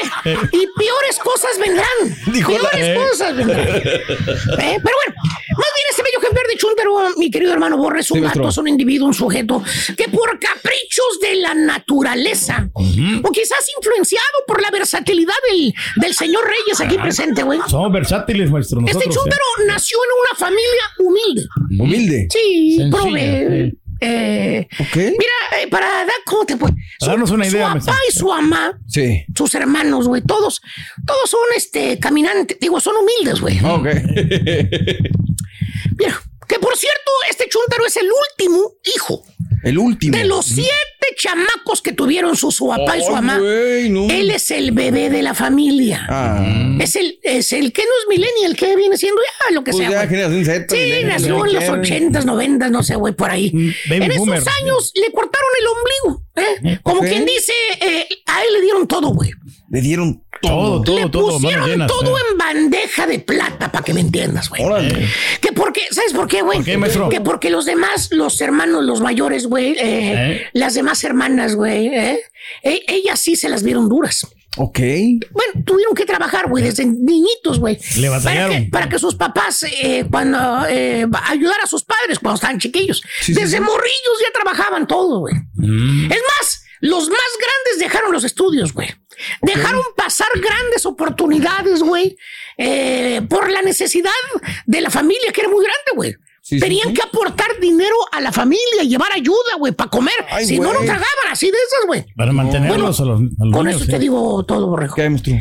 Y peores cosas vendrán. Dijo la- peores eh. cosas vendrán. Eh, Pero bueno, más bien este bello ejemplar de Chuntaro, mi querido hermano Borre, es un Sí, gato, es un individuo, un sujeto que por caprichos de la naturaleza, o quizás influenciado por la versatilidad del, del señor Reyes aquí presente, güey. Somos versátiles, maestro. Este Nosotros. Chuntaro nació en una familia humilde. Humilde. Sí, Sencilla, prove. Eh. Mira, eh, para dar, ¿cómo te puedo? Darnos una idea, Su papá y su mamá, Sí. sus hermanos, güey, todos, todos son este caminantes, digo, son humildes, güey. Ok. Mira, que por cierto, este Chuntaro es el último hijo El último. de los siete chamacos que tuvieron su, su papá y su mamá. güey, no. Él es el bebé de la familia. Ah. Es el, es el que no es millennial, que viene siendo ya lo que Pues sea. ya, generación Z. Sí, nació en los ochentas, noventas, no sé, güey, por ahí. baby en esos boomer. años le cortaron el ombligo, ¿eh? Como Ok. quien dice, eh, a él le dieron todo, güey. Le dieron Todo, todo, le todo. pusieron todo eh. en bandeja de plata, para que me entiendas, güey. Órale. Que porque, ¿sabes por qué, güey? ¿Por qué, maestro? Que porque los demás, los hermanos, los mayores, güey, eh, ¿Eh? las demás hermanas, güey, eh, eh, ellas sí se las vieron duras. Ok. Bueno, tuvieron que trabajar, güey, desde niñitos, güey. Le Para batallaron. que, para que sus papás, eh, cuando eh, ayudar a sus padres cuando estaban chiquillos. Sí, sí, desde sí. morrillos ya trabajaban todo, güey. Mm. Es más, los más grandes dejaron los estudios, güey. Dejaron pasar grandes oportunidades, güey, eh, por la necesidad de la familia, que era muy grande, güey. Sí, Tenían sí. que aportar dinero a la familia, llevar ayuda, güey, para comer. Ay, si no, no tragaban así de esas, güey. Para mantenerlos Bueno, a los, a los Con niños, eso te sí. digo todo, Borrejo.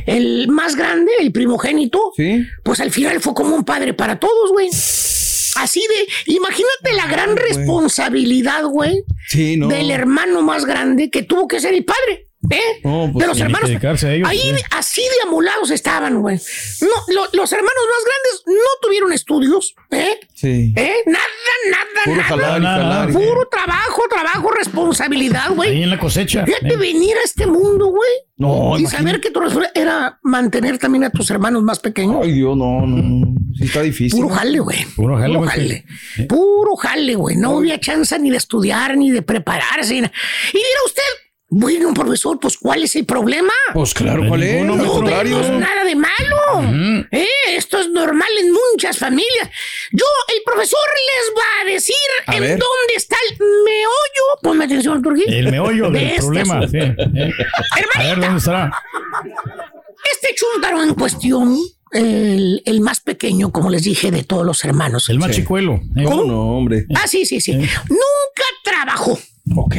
El más grande, el primogénito, Sí. pues al final fue como un padre para todos, güey. Así de, imagínate la gran responsabilidad, güey, Sí, no. del hermano más grande que tuvo que ser el padre. ¿Eh? No, pues, de los hermanos. dedicarse a ellos, ahí sí. así de amolados estaban, güey. No, lo- los hermanos más grandes no tuvieron estudios, ¿eh? Sí. ¿Eh? Nada, nada, Puro nada. jalar jalar. Puro trabajo, trabajo, responsabilidad, Ahí güey. en la cosecha. Fíjate eh. venir a este mundo, güey. No, y imagínate. saber que tu responsabilidad era mantener también a tus hermanos más pequeños. Ay, Dios, no, no. no. Sí, está difícil. Puro jale, güey. Puro jale, Puro güey. jale. Puro jale, güey. No había chance ni de estudiar, ni de prepararse. ni. Y dirá usted, bueno, profesor, pues ¿cuál es el problema? Pues claro, No ¿cuál es? No maestro. contrario. vemos nada de malo. Eh, Esto es normal en muchas familias. Yo, el profesor, les va a decir A en ver. dónde está el meollo. Ponme atención, Turquí. El meollo De del este problema. sí, [LAUGHS] eh. A ver, ¿dónde estará? este chúntaro en cuestión, el, el más pequeño, como les dije, de todos los hermanos. El más chicuelo. eh. ¿Cómo no, hombre? Ah, sí, sí, sí. Nunca trabajó. Ok.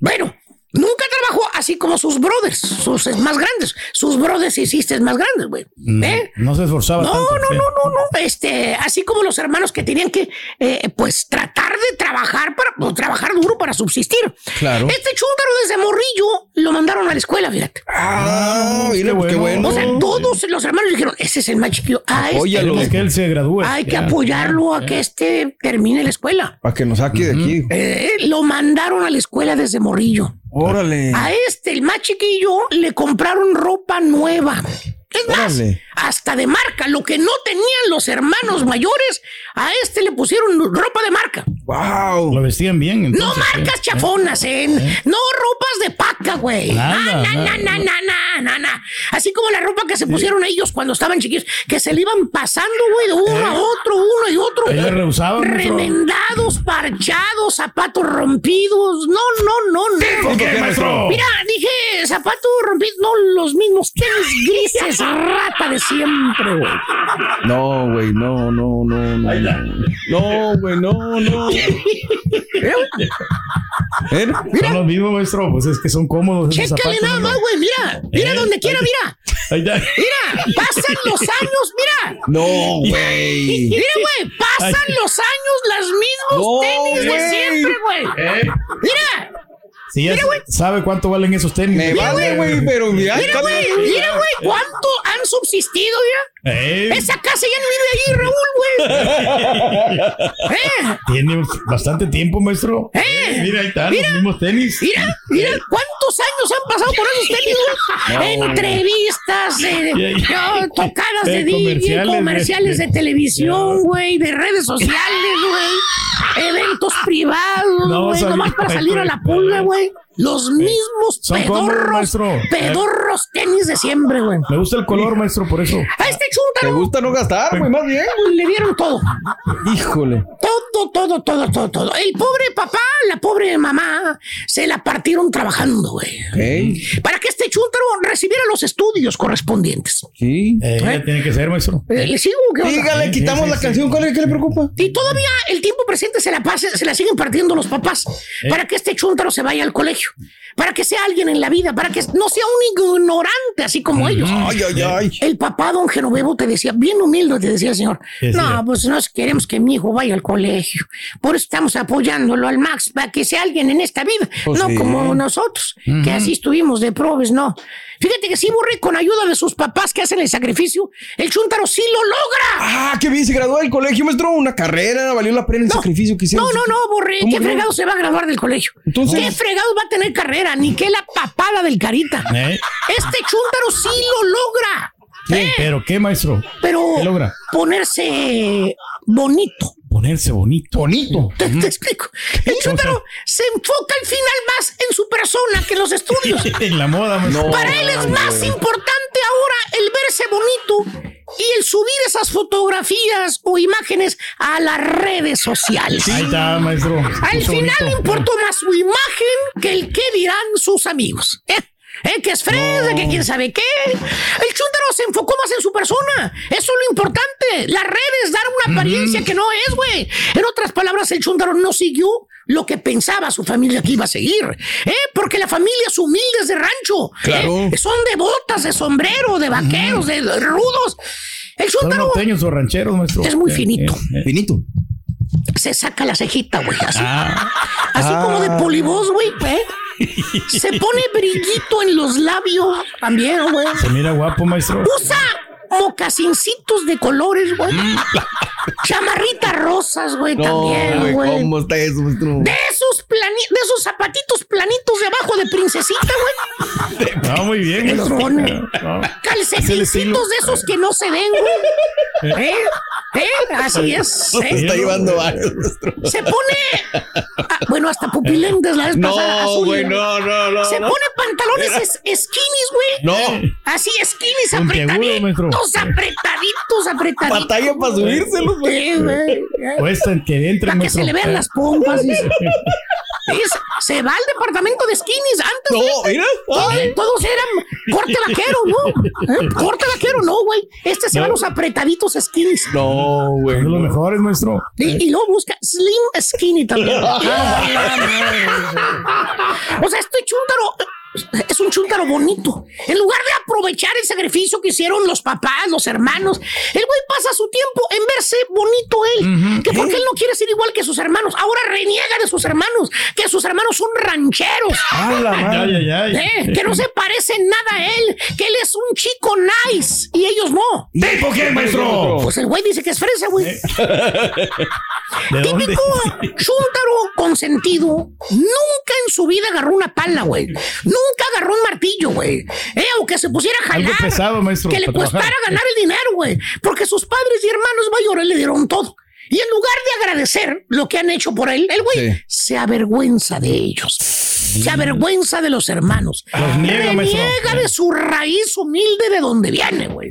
Bueno, nunca trabajó así como sus brothers, sus más grandes. Sus brothers y sisters más grandes, güey. ¿Eh? No se esforzaba No, tanto. no, sí. no, no, no. Este, así como los hermanos que tenían que, eh, pues, tratar de trabajar para, pues, trabajar duro para subsistir. Claro. Este chúntaro desde morrillo lo mandaron a la escuela, fíjate. Ah, mira, qué pues, qué bueno. bueno. O sea, todos los hermanos dijeron, ese es el más chiquillo. Ah, este, Apóyalo. Queremos que él se gradúe. hay que Ya. apoyarlo a que este termine la escuela. Para que nos saque de aquí. Eh, lo mandaron a la escuela desde morrillo. Órale. A este, el más chiquillo, le compraron ropa nueva. Es más, Órale. hasta de marca. Lo que no tenían los hermanos mayores, a este le pusieron ropa de marca. Wow. Lo vestían bien. No marcas eh. chafonas, ¿eh? No ropas de paca, güey. Nada, Na, na, nada. na, na, na, na, na. Así como la ropa que se pusieron ellos cuando estaban chiquillos, que se le iban pasando, güey, de uno a otro, uno y otro. Ellos rehusaban, maestro. Remendados, parchados, zapatos rompidos. No, no, no, no. ¿Por qué, maestro? Mira, dije zapatos rompidos, no los mismos tenis grises, rata de siempre, güey. No, güey, no, no, no, no. No, güey, no, no. ¿Eh? Son los mismos, maestro. Pues es que son cómodos. Chécale nada más, güey, mira. Mira Eh, donde quiera, mira. Ahí está. Mira, pasan los años, mira. No, güey. Mira, güey, pasan los años, los mismos No, tenis de siempre, güey. Eh. Mira, Si ya Mira, güey. sabe cuánto valen esos tenis. Me vale, güey, pero mira. mira, güey, mira, güey, cuánto han subsistido ya. Esa casa ya no vive ahí, Raúl, güey. [LAUGHS] ¿Eh? Tiene bastante tiempo, maestro. Eh, Mira, ahí están mira. los mismos tenis. Mira, mira, ¿cuántos años han pasado por esos tenis, güey? No, Entrevistas, eh, no, tocadas de Eh, DJ, comerciales, de televisión, güey, de redes sociales, güey. Eventos privados, güey, nomás para salir a la pulga, güey. Los mismos Son pedorros, maestro. pedorros tenis de siempre, güey. Me gusta el color, maestro, por eso. A este ¿Te chúntaro gusta no gastar, güey? Más bien. le dieron todo. Híjole. Todo, todo, todo, todo, todo. El pobre papá, la pobre mamá, se la partieron trabajando, güey. Ok. Para que este chúntaro recibiera los estudios correspondientes. Sí. Eh, ya tiene que ser, maestro. Eh, ¿Le sigo? ¿Qué? Dígale, quitamos sí, la sí. canción. ¿Cuál es? ¿Qué le preocupa? Y todavía el tiempo presente se la pase, se la siguen partiendo los papás para que este chúntaro se vaya al colegio, para que sea alguien en la vida, para que no sea un ignorante así como ellos. Ay, ay, ay. El papá, don Genovevo, te decía, bien humilde, te decía el señor, Sí, sí. no, pues no queremos que mi hijo vaya al colegio, por eso estamos apoyándolo al Max, para que sea alguien en esta vida, Pues no sí. como nosotros, que así estuvimos de probes, no. Fíjate que sí, Borre, con ayuda de sus papás que hacen el sacrificio, el chúntaro sí lo logra. Ah, qué bien. Se graduó del colegio, maestro. Una carrera. Valió la pena el sacrificio que hicieron. No, no, no. ¿Cómo ¿Qué no? fregado se va a graduar del colegio? Entonces- ¿Qué fregado va a tener carrera? Ni que la papada del carita. Eh, Este chúntaro sí lo logra. ¿Pero qué, maestro? Pero ¿Qué logra? ponerse bonito. Ponerse bonito. Bonito. Te, te explico. El chúntaro se enfoca al final más en su persona que en los estudios. [LAUGHS] en la moda, maestro. Para él es más importante ahora el verse bonito y el subir esas fotografías o imágenes a las redes sociales. Ahí está, maestro. Al Puso final bonito. importó más su imagen que el que dirán sus amigos. ¿Eh? [LAUGHS] ¿Eh? Que es fresa, que quién sabe qué. El chúntaro se enfocó más en su persona. Eso es lo importante. Las redes dar una apariencia que no es, güey. En otras palabras, el chúntaro no siguió lo que pensaba su familia que iba a seguir. ¿Eh? Porque la familia es humilde, es de rancho. Claro. ¿Eh? Son de botas, de sombrero, de vaqueros, de rudos. El Son chúntaro norteños o rancheros, maestro. es muy Eh, finito. eh, eh. Finito. se saca la cejita, güey. Así, Ah, así como de polibos, güey. ¿eh? Se pone brillito en los labios también, güey. se mira guapo, maestro. Usa mocasincitos de colores, güey. [LAUGHS] Chamarritas rosas, güey, también, güey. ¿Cómo está eso, maestro? De esos plani- de esos zapatitos planitos de abajo de princesita, güey. No, muy bien, los pone. No. Calcetincitos de esos que no se ven, güey. ¿Eh? ¿Eh? Así es. Se ¿eh? está llevando varios, maestro. Se pone. ah, bueno, hasta pupilentes la vez pasada. No, azul, güey, no, no, no. Se no. pone pantalones es- skinnies, güey. No. Así, skinnies maestro. Apretaditos, apretaditos, apretaditos. Batalla para subírselos, güey. Sí, güey. Cuesta que entre, Para que se le vean las pompas. y se- [LAUGHS] Sí, se- se va al departamento de skinnies. Antes No, fíjate, mira. todos, Ay. todos eran corte vaquero, ¿no? ¿Eh? Corte vaquero, no, güey. Este se va a No. los apretaditos skinnies. No, güey. Son de los mejores, maestro. Y, y luego busca Slim Skinny también. [LAUGHS] o sea, este chúntaro es un chúntaro bonito. En lugar de aprovechar el sacrificio que hicieron los papás, los hermanos, el güey pasa su tiempo en verse bonito él. Que porque él no quiere ser igual que sus hermanos. Ahora reniega de sus hermanos, que sus hermanos son rancheros. Ay, ay, ay. Eh, que no se parecen nada a él, que él es un chico nice y ellos no. ¿Tipo qué, maestro? Pues el güey dice que es fresa, güey. ¿De? Típico chúntaro [LAUGHS] consentido. Nunca en su vida agarró una pala, güey. Nunca agarró un martillo, güey. Eh, aunque se pusiera a Algo jalar. pesado, maestro, Que le costara trabajar. ganar el dinero, güey. Porque sus padres y hermanos mayores le dieron todo. Y en lugar de agradecer lo que han hecho por él, el güey Sí. se avergüenza de ellos. Se avergüenza de los hermanos. Los niega, maestro. Reniega de su raíz humilde de donde viene, güey.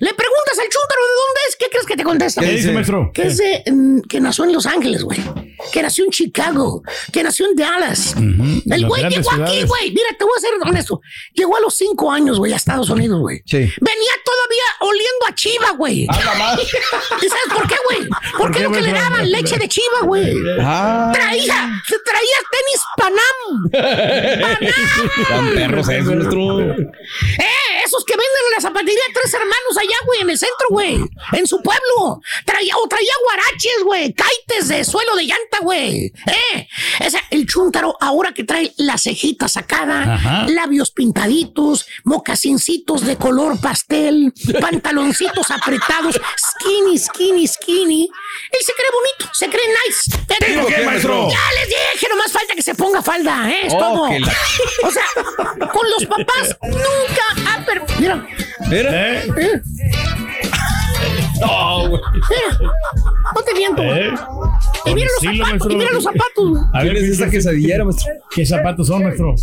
Le preguntas al chúntaro de dónde es, ¿qué crees que te contesta? ¿Qué dice, maestro? Que es de, mm, que nació en Los Ángeles, güey. Que nació en Chicago. Que nació en Dallas. El Las güey grandes llegó aquí, ciudades. güey. Mira, te voy a ser honesto. Llegó a los cinco años, güey, a Estados Unidos, güey. Sí. Venía todavía oliendo a chiva, güey. [LAUGHS] ¿Y sabes por qué, güey? Porque qué, lo que le maestro? daban leche de chiva, güey. Ah. Traía, traía tenis [LAUGHS] Panam. Tan perros esos, maestro. Eh, esos que venden en la zapatería Tres Hermanos allá, güey, en el centro, güey. En su pueblo. Traía, o traía guaraches, güey. Caites de suelo de llanta, güey. ¿Eh? Esa- el chúntaro, ahora que trae la cejita sacada, Ajá. labios pintaditos, mocasincitos de color pastel, [LAUGHS] pantaloncitos apretados, skinny, skinny, skinny. Él se cree bonito, se cree nice. Pero- ¿Digo qué, maestro? Ya les dije, nomás falta que se ponga falda, ¿eh? Es Oh, todo. la- O sea, con los papás [LAUGHS] nunca ha per... Mira, Mira. ¿Eh? eh, [LAUGHS] No, güey. mira. No te miento. ¿Eh? Y mira los zapatos, y maestro. mira los zapatos. A ver, ¿Quién es esa ¿qué- quesadillera, maestro? ¿Qué zapatos son, maestro?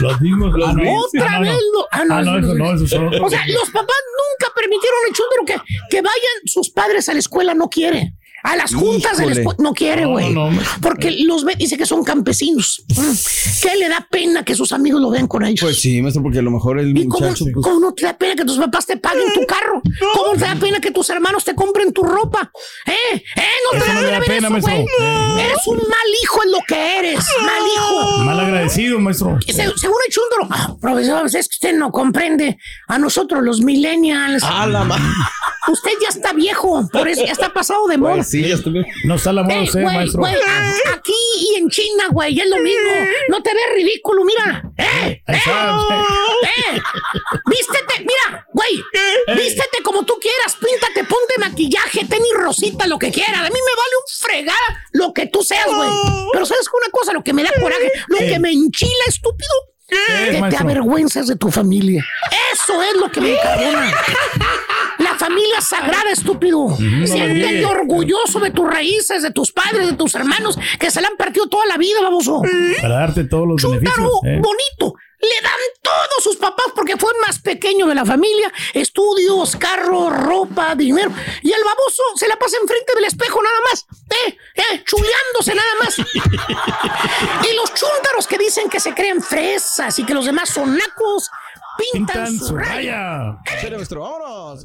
Los mismos. Ah, no. Otra Ah, no, vez no. lo- ah, no, Ah, no, eso no, esos son otros. O sea, los papás nunca permitieron el chúndaro que, que vayan sus padres a la escuela, no quiere. A las juntas de la Híjole. escuela, no quiere, No, güey. no, no. Porque los ve, dice que son campesinos. Mm. ¿Qué le da pena que sus amigos lo vean con ellos? Pues sí, maestro, porque a lo mejor el ¿Y cómo, muchacho. pues, cómo no te da pena que tus papás te paguen tu carro? ¿Cómo te da pena que tus hermanos te compren tu ropa? ¿Eh? ¿Eh? No te da no da ver pena, eso, maestro. güey. Eres un mal hijo en lo que eres. Mal hijo. Mal agradecido, maestro. Se- según el chúndaro, ah, profesor, es que usted no comprende a nosotros los millennials. Ah, la Usted ya está viejo, por eso ya está pasado de moda. Pues sí, ya estuve. No está la moda usted, maestro. aquí y en China, güey, es lo mismo. No te ves ridículo, mira. ¡Eh! ¡Eh! ¡Eh! Vístete, mira, güey. Vístete como tú quieras, píntate, ponte maquillaje, tenis rosita, lo que quieras. A mí me vale un fregada lo que tú seas, güey. Pero sabes una cosa, lo que me da coraje, lo que me enchila, estúpido. ¿Qué, Que te maestro? avergüenzas de tu familia. Eso es lo que me encabona. Familia sagrada, estúpido. Siéntete orgulloso de tus raíces, de tus padres, de tus hermanos, que se la han partido toda la vida, baboso. Para darte todos los beneficios. Chúntaro, ¿eh? bonito. Le dan todos sus papás porque fue el más pequeño de la familia. Estudios, carro, ropa, dinero. Y el baboso se la pasa enfrente del espejo nada más. Eh, eh, chuleándose nada más. [LAUGHS] y los chúntaros que dicen que se creen fresas y que los demás son nacos, pintan, Pintan su raya. raya. Vámonos.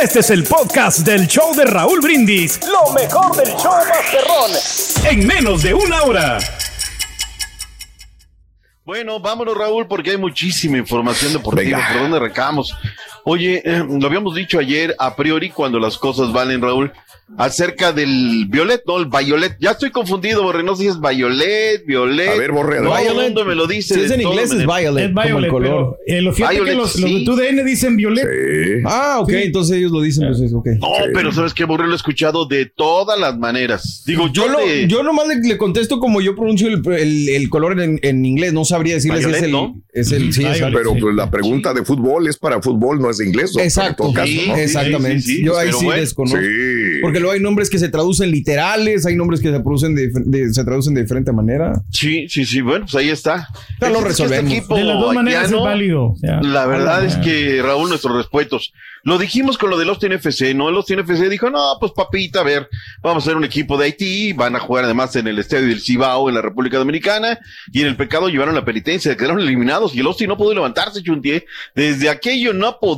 Este es el podcast del show de Raúl Brindis. Lo mejor del show Masterrón. En menos de una hora. Bueno, vámonos Raúl porque hay muchísima información deportiva. Venga. ¿Por dónde arrancamos? Oye, eh, lo habíamos dicho ayer a priori cuando las cosas valen, Raúl, acerca del Violet, no, el Violet. Ya estoy confundido, Borre, no sé si es Violet, Violet. A ver, Borre, Todo Violet. el mundo me lo dice. Si es de en inglés es violet, Es como el Violet, color. pero eh, lo fíjate Violet, que los, los de sí. tu DN dicen Violet. Sí. Ah, ok, Sí. entonces ellos lo dicen, pues es ok. No, pero ¿sabes qué, Borre? Lo he escuchado de todas las maneras. Digo, yo, Yo, lo, de- yo nomás le, le contesto como yo pronuncio el, el- el color en, en inglés. No sabría decirles si es Violet, el, ¿no? es el. Sí, Violet. Pero pues, la pregunta de fútbol es para fútbol, no es de inglés. Exacto. Caso, Sí, ¿no? sí, Exactamente. sí, sí, yo ahí sí bueno. desconozco. Sí. Porque luego hay nombres que se traducen literales, hay nombres que se, producen de, de- se traducen de diferente manera. Sí, sí, sí, bueno, pues ahí está. Ya lo este resolvemos. equipo De las dos maneras es válido. La verdad ah, es que, Raúl, nuestros respetos. Lo dijimos con lo del Austin FC, ¿no? El Austin FC dijo, no, pues papita, a ver, vamos a ser un equipo de Haití, van a jugar además en el estadio del Cibao en la República Dominicana, y en el pecado llevaron la penitencia, quedaron eliminados, y el Austin no pudo levantarse, Chuntier. Desde aquello no ha podido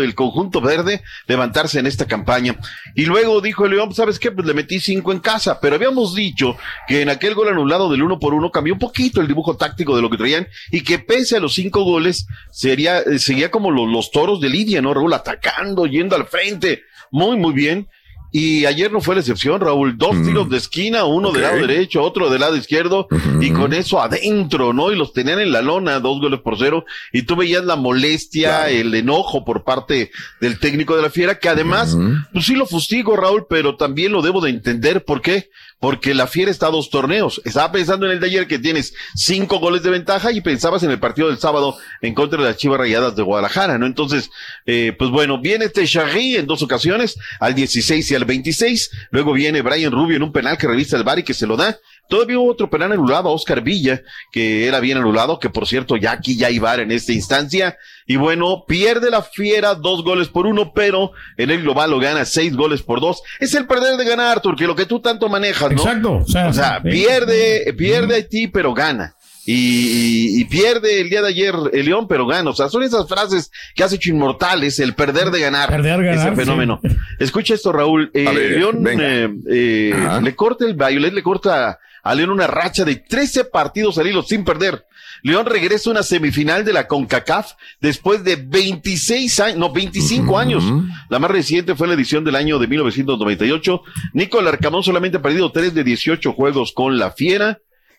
el conjunto verde levantarse en esta campaña. Y luego dijo el León, ¿sabes qué? Pues le metí cinco en casa, pero habíamos dicho que en aquel gol anulado del uno por uno cambió un poquito el dibujo táctico de lo que traían, y que pese a los cinco goles, sería, eh, como los, los toros de Lidia, ¿no, Raúl? Atacando, yendo al frente, muy, muy bien. Y ayer no fue la excepción, Raúl. Dos tiros de esquina, uno del Ok. lado derecho, otro del lado izquierdo, y con eso adentro, ¿no? Y los tenían en la lona, dos goles por cero. Y tú veías la molestia, el enojo por parte del técnico de la Fiera, que además, pues sí lo fustigo, Raúl, pero también lo debo de entender. ¿Por qué? Porque la Fiera está a dos torneos. Estaba pensando en el de ayer que tienes cinco goles de ventaja y pensabas en el partido del sábado en contra de las Chivas Rayadas de Guadalajara, ¿no? Entonces, eh, pues bueno, viene este Charry en dos ocasiones, al 16 y al 26. Luego viene Brian Rubio en un penal que revisa el bar y que se lo da. Todavía hubo otro penal anulado a Oscar Villa, que era bien anulado, que por cierto ya aquí ya hay VAR en esta instancia. Y bueno, pierde la fiera dos goles por uno, pero en el global lo gana seis goles por dos. Es el perder de ganar, porque lo que tú tanto manejas, ¿no? Exacto. O sea, O sea, pierde, pierde Haití, pero gana. Y, y- y pierde el día de ayer el León, pero gana. O sea, son esas frases que has hecho inmortales, el perder de ganar. Perder, ganar, ese fenómeno. Escucha esto, Raúl. Eh, ver, León eh, eh, le corta el Violet, le corta a León una racha de 13 partidos al hilo sin perder. León regresa a una semifinal de la CONCACAF después de 26 años, no, 25 años. La más reciente fue la edición del año de 1998. Nicolás Arcamón solamente ha perdido 3 de 18 juegos con la Fiera.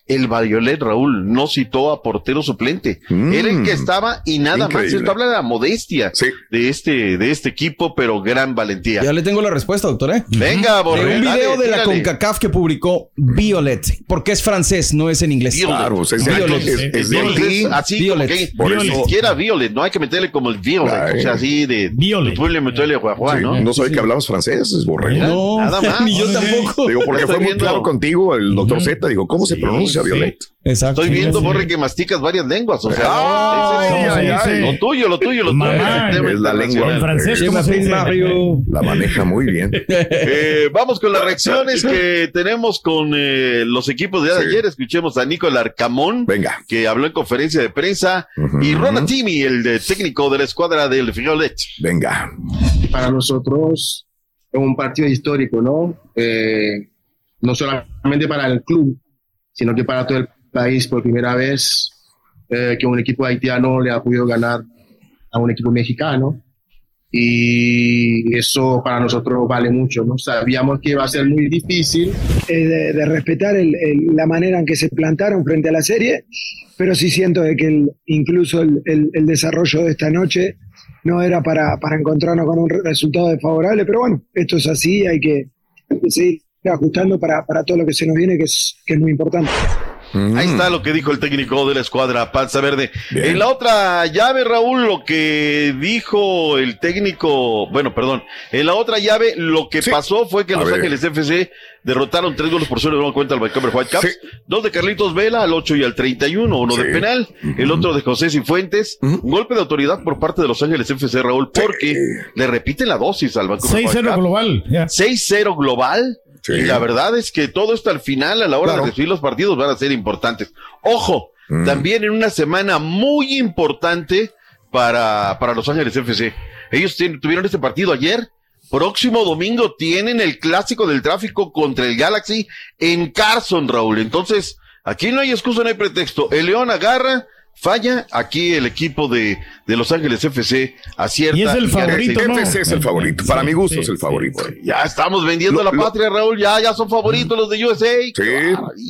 El Violet, Raúl, no citó a portero suplente. Era el que estaba y nada más. Increíble. Esto habla de la modestia de este, de este equipo, pero gran valentía. Ya le tengo la respuesta, doctor, ¿eh? Venga, De Borre, un video dale, de la tírale. CONCACAF que publicó Violet, porque es francés, no es en inglés. Claro, es, Violet. es- Violet, así Violet. como que Por ni eso. siquiera Violet, no hay que meterle como el Violet, Ay. o sea, así de Violet. Sí, ¿no? no sabe que hablamos francés, es borrego. No, Nada [LAUGHS] más. ni yo tampoco. Digo, porque fue muy claro contigo el doctor Z. Digo, ¿cómo se pronuncia sí. Violet? Exacto. Estoy viendo, sí. Borre, que masticas varias lenguas, o sea, Ay, ay, ay. lo tuyo, lo tuyo, lo tuyo. Mamá, es la lengua. En francés, ¿cómo se dice? La maneja muy bien. [LAUGHS] Eh, vamos con las reacciones que tenemos con eh, los equipos de Sí. ayer. Escuchemos a Nicolás Arcamón, Venga. que habló en conferencia de prensa, y Ron Timi, el de técnico de la escuadra del Violet. Venga. para nosotros es un partido histórico, ¿no? Eh, no solamente para el club, sino que para todo el país por primera vez eh, que un equipo haitiano le ha podido ganar a un equipo mexicano. Y eso para nosotros vale mucho, ¿no? Sabíamos que iba a ser muy difícil, eh, de, de respetar el- el- la manera en que se plantaron frente a la serie, pero sí siento de que el- incluso el, desarrollo de esta noche no era para, para encontrarnos con un re- resultado desfavorable, pero bueno, esto es así, hay que seguir ajustando para, para todo lo que se nos viene, que es, que es muy importante. Ahí está lo que dijo el técnico de la escuadra Panza Verde. Bien. En la otra llave, Raúl, lo que dijo el técnico, bueno, perdón, en la otra llave lo que Sí. pasó fue que A Los ver. Ángeles FC derrotaron tres goles por cero de nueva cuenta al Vancouver Whitecaps, Sí. dos de Carlitos Vela al 8 y al 31, uno de Sí. penal, el otro de José Cifuentes, un golpe de autoridad por parte de Los Ángeles FC, Raúl, porque le repiten la dosis al Vancouver 6-0 Whitecaps. global. ya. 6-0 global. Sí. Y la verdad es que todo esto al final, a la hora Claro. de decidir los partidos, van a ser importantes. Ojo, Mm. también en una semana muy importante para, para Los Ángeles FC. Ellos tuvieron este partido ayer. Próximo domingo tienen el clásico del tráfico contra el Galaxy en Carson, Raúl. Entonces, aquí no hay excusa, no hay pretexto. El León agarra, falla. Aquí el equipo de, de Los Ángeles FC acierta. Y es el favorito. FC es el favorito. Para mi gusto Sí, es el sí, favorito. ya estamos vendiendo Lo- la lo- patria, Raúl. Ya, ya son favoritos los de USA. Sí,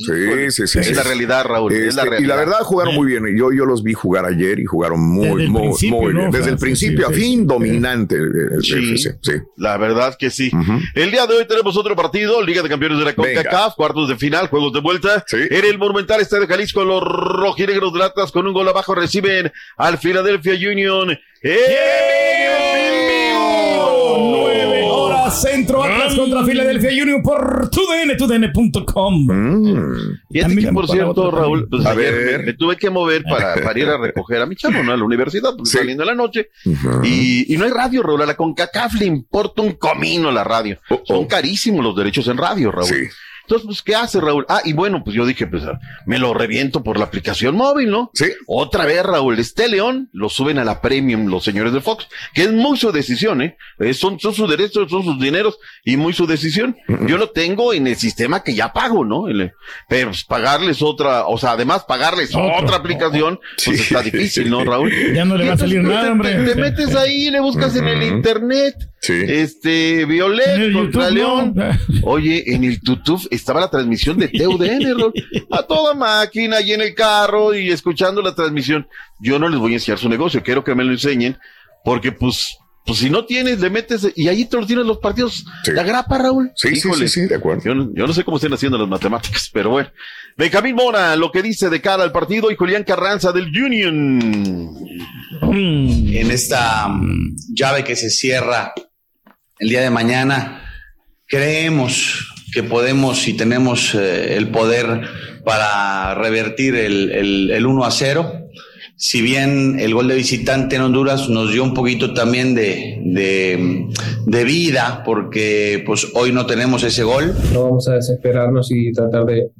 sí, sí, sí. Es sí. la realidad, Raúl. es la Este, realidad. y la verdad jugaron muy bien. Yo, yo los vi jugar ayer y jugaron muy, muy, muy bien. Desde el principio sí, a fin, sí. dominante el, el Sí. FC. Sí. La verdad que sí. El día de hoy tenemos otro partido, Liga de Campeones de la. CONCACAF, cuartos de final, juegos de vuelta. Sí. En el Monumental Estadio Jalisco, los rojinegros de Atlas con un gol abajo reciben al Philadelphia Union. ¡En vivo! 9 horas centro Atlas contra Philadelphia Union por tudn, tudn.com. Mm. Fíjate También que, por cierto, Raúl, pues A ayer ver. me, me tuve que mover para, [LAUGHS] para ir a recoger a mi chavo, ¿no? A la universidad, porque Sí. saliendo en la noche. Y, y no hay radio, Raúl. A la CONCACAF le importa un comino la radio. Oh, oh. Son carísimos los derechos en radio, Raúl. Sí. Entonces, pues, ¿qué hace Raúl? Ah, y bueno, pues yo dije, pues me lo reviento por la aplicación móvil, ¿no? Sí. Otra vez, Raúl, este León lo suben a la premium los señores de Fox, que es muy su decisión, ¿eh? Eh, Son, son sus derechos, son sus dineros y muy su decisión. Yo lo tengo en el sistema que ya pago, ¿no? El- pero pues, pagarles otra, o sea, además pagarles Otro. otra aplicación, pues está difícil, ¿no, Raúl? [LAUGHS] Ya no le va a salir Entonces, nada, te- hombre. Te, te metes ahí, le buscas en el internet. Este, Violet contra YouTube, León. no. [LAUGHS] Oye, en el YouTube estaba la transmisión de TUDN. [LAUGHS] A toda máquina, ahí en el carro y escuchando la transmisión. Yo no les voy a enseñar su negocio, quiero que me lo enseñen, porque pues, pues si no tienes, le metes, y ahí te lo tienes los partidos. La grapa, Raúl. Sí, sí, sí, sí, de acuerdo. Yo no, yo no sé cómo estén haciendo las matemáticas, pero bueno. Benjamín Mora, lo que dice de cara al partido, y Julián Carranza del Union. en esta mm, llave que se cierra el día de mañana, creemos que podemos y tenemos eh, el poder para revertir el, el- el 1 a 0. Si bien el gol de visitante en Honduras nos dio un poquito también de, de, de vida, porque pues hoy no tenemos ese gol. No vamos a desesperarnos y tratar de,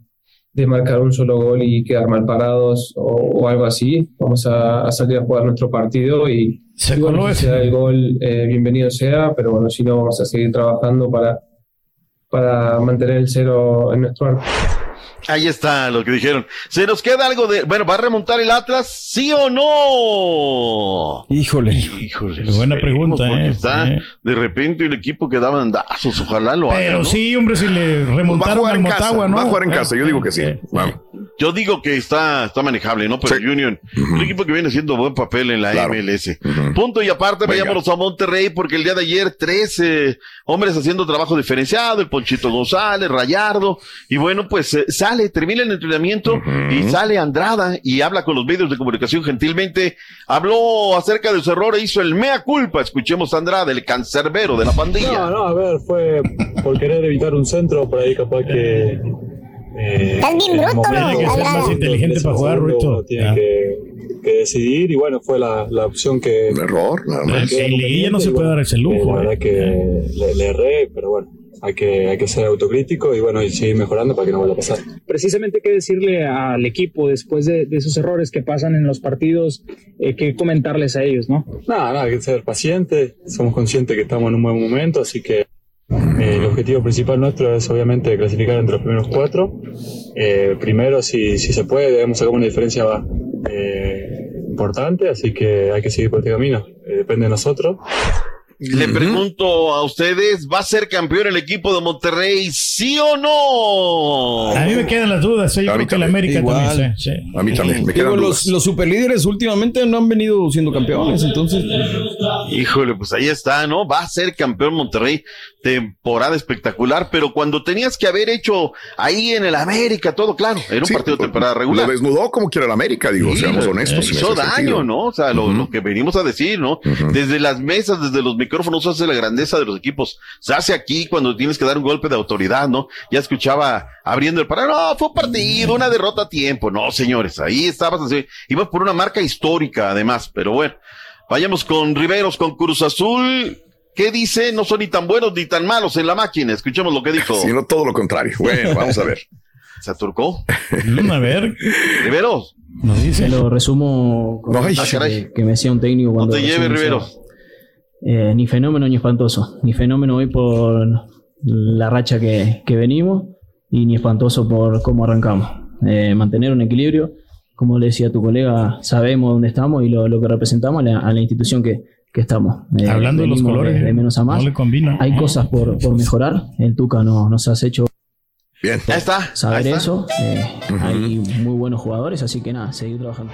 de marcar un solo gol y quedar mal parados o, o algo así. Vamos a, a salir a jugar nuestro partido y, y bueno, si da el gol, eh, bienvenido sea, pero bueno, si no, vamos a seguir trabajando para, para mantener el cero en nuestro arco. Ahí está lo que dijeron. ¿Se nos queda algo de. Bueno, ¿va a remontar el Atlas? ¿Sí o no? Híjole. Híjole. Buena pregunta, porque eh, Está sí. de repente el equipo que daba andazos. Ojalá lo haga. Pero ¿no? sí, hombre, si le remontaron al Motagua, ¿no? Eh, Yo digo que está, está manejable, ¿no? Pero el Union, un equipo que viene haciendo buen papel en la MLS. Punto y aparte, Venga. vayámonos a Monterrey, porque el día de ayer, 13 hombres haciendo trabajo diferenciado, el Ponchito González, Rayardo, y bueno, pues eh, sale, termina el entrenamiento y sale Andrada y habla con los medios de comunicación gentilmente. Habló acerca de su error e hizo el mea culpa. Escuchemos a Andrada, el cancerbero de la pandilla. No, no, a ver, fue por querer evitar un centro, por ahí capaz que... Eh, Estás bien bruto, momento- ¿no? Tiene que ser más inteligente para jugar, Ruito. Tiene Ya. que, que decidir y bueno, fue la, la opción que... Un error, nada más. En liguilla no se puede dar ese lujo, La verdad eh. que le, le erré, pero bueno, hay que, hay que ser autocrítico y bueno, y seguir mejorando para que no vuelva a pasar. precisamente qué decirle al equipo después de, de esos errores que pasan en los partidos, eh, qué comentarles a ellos, ¿no? Nada, nada, hay que ser paciente, somos conscientes que estamos en un buen momento, así que eh, el objetivo principal nuestro es obviamente clasificar entre los primeros cuatro. Eh, primero, si, si se puede, debemos sacar una diferencia eh, importante, así que hay que seguir por este camino, Eh, depende de nosotros. Le pregunto a ustedes, ¿va a ser campeón el equipo de Monterrey, sí o no? A mí me quedan las dudas, eh, yo creo que el América Igual. también. sí, sí. A mí también, me Digo, quedan los, dudas. los superlíderes últimamente no han venido siendo campeones, entonces. Híjole, pues ahí está, ¿no? Va a ser campeón Monterrey, temporada espectacular, pero cuando tenías que haber hecho ahí en el América todo, claro, era un Sí, partido de temporada Lo regular. desnudó como quiera el América, digo, Sí, seamos eh, honestos. en Hizo daño, sentido. ¿no? O sea, lo, lo que venimos a decir, ¿no? Desde las mesas, desde los micrófonos, se hace la grandeza de los equipos. Se hace aquí cuando tienes que dar un golpe de autoridad, ¿no? Ya escuchaba abriendo el parado, no, fue un partido, una derrota a tiempo. No, señores, ahí estabas así. Ibas por una marca histórica, además, pero bueno. Vayamos con Riveros, con Cruz Azul. ¿Qué dice? No son ni tan buenos ni tan malos en la máquina. Escuchemos lo que dijo. Sino todo lo contrario. Bueno, vamos a ver. [LAUGHS] ¿Se aturcó? A ver. Riveros. Nos dice. Te lo resumo con No, ay, frase caray. que, que me decía un técnico cuando. te lleves, recién Riveros. Eh, ni fenómeno ni espantoso. Ni fenómeno hoy por la racha que, que venimos y ni espantoso por cómo arrancamos. Eh, mantener un equilibrio. Como le decía tu colega, sabemos dónde estamos y lo, lo que representamos a la, a la institución que, que estamos. Eh, Hablando de los colores, de, menos a más. no le combina. Hay cosas por, por mejorar. El Tuca no, nos has hecho Bien. Ahí está. saber ahí está. eso. Eh, Hay muy buenos jugadores, así que nada, seguir trabajando.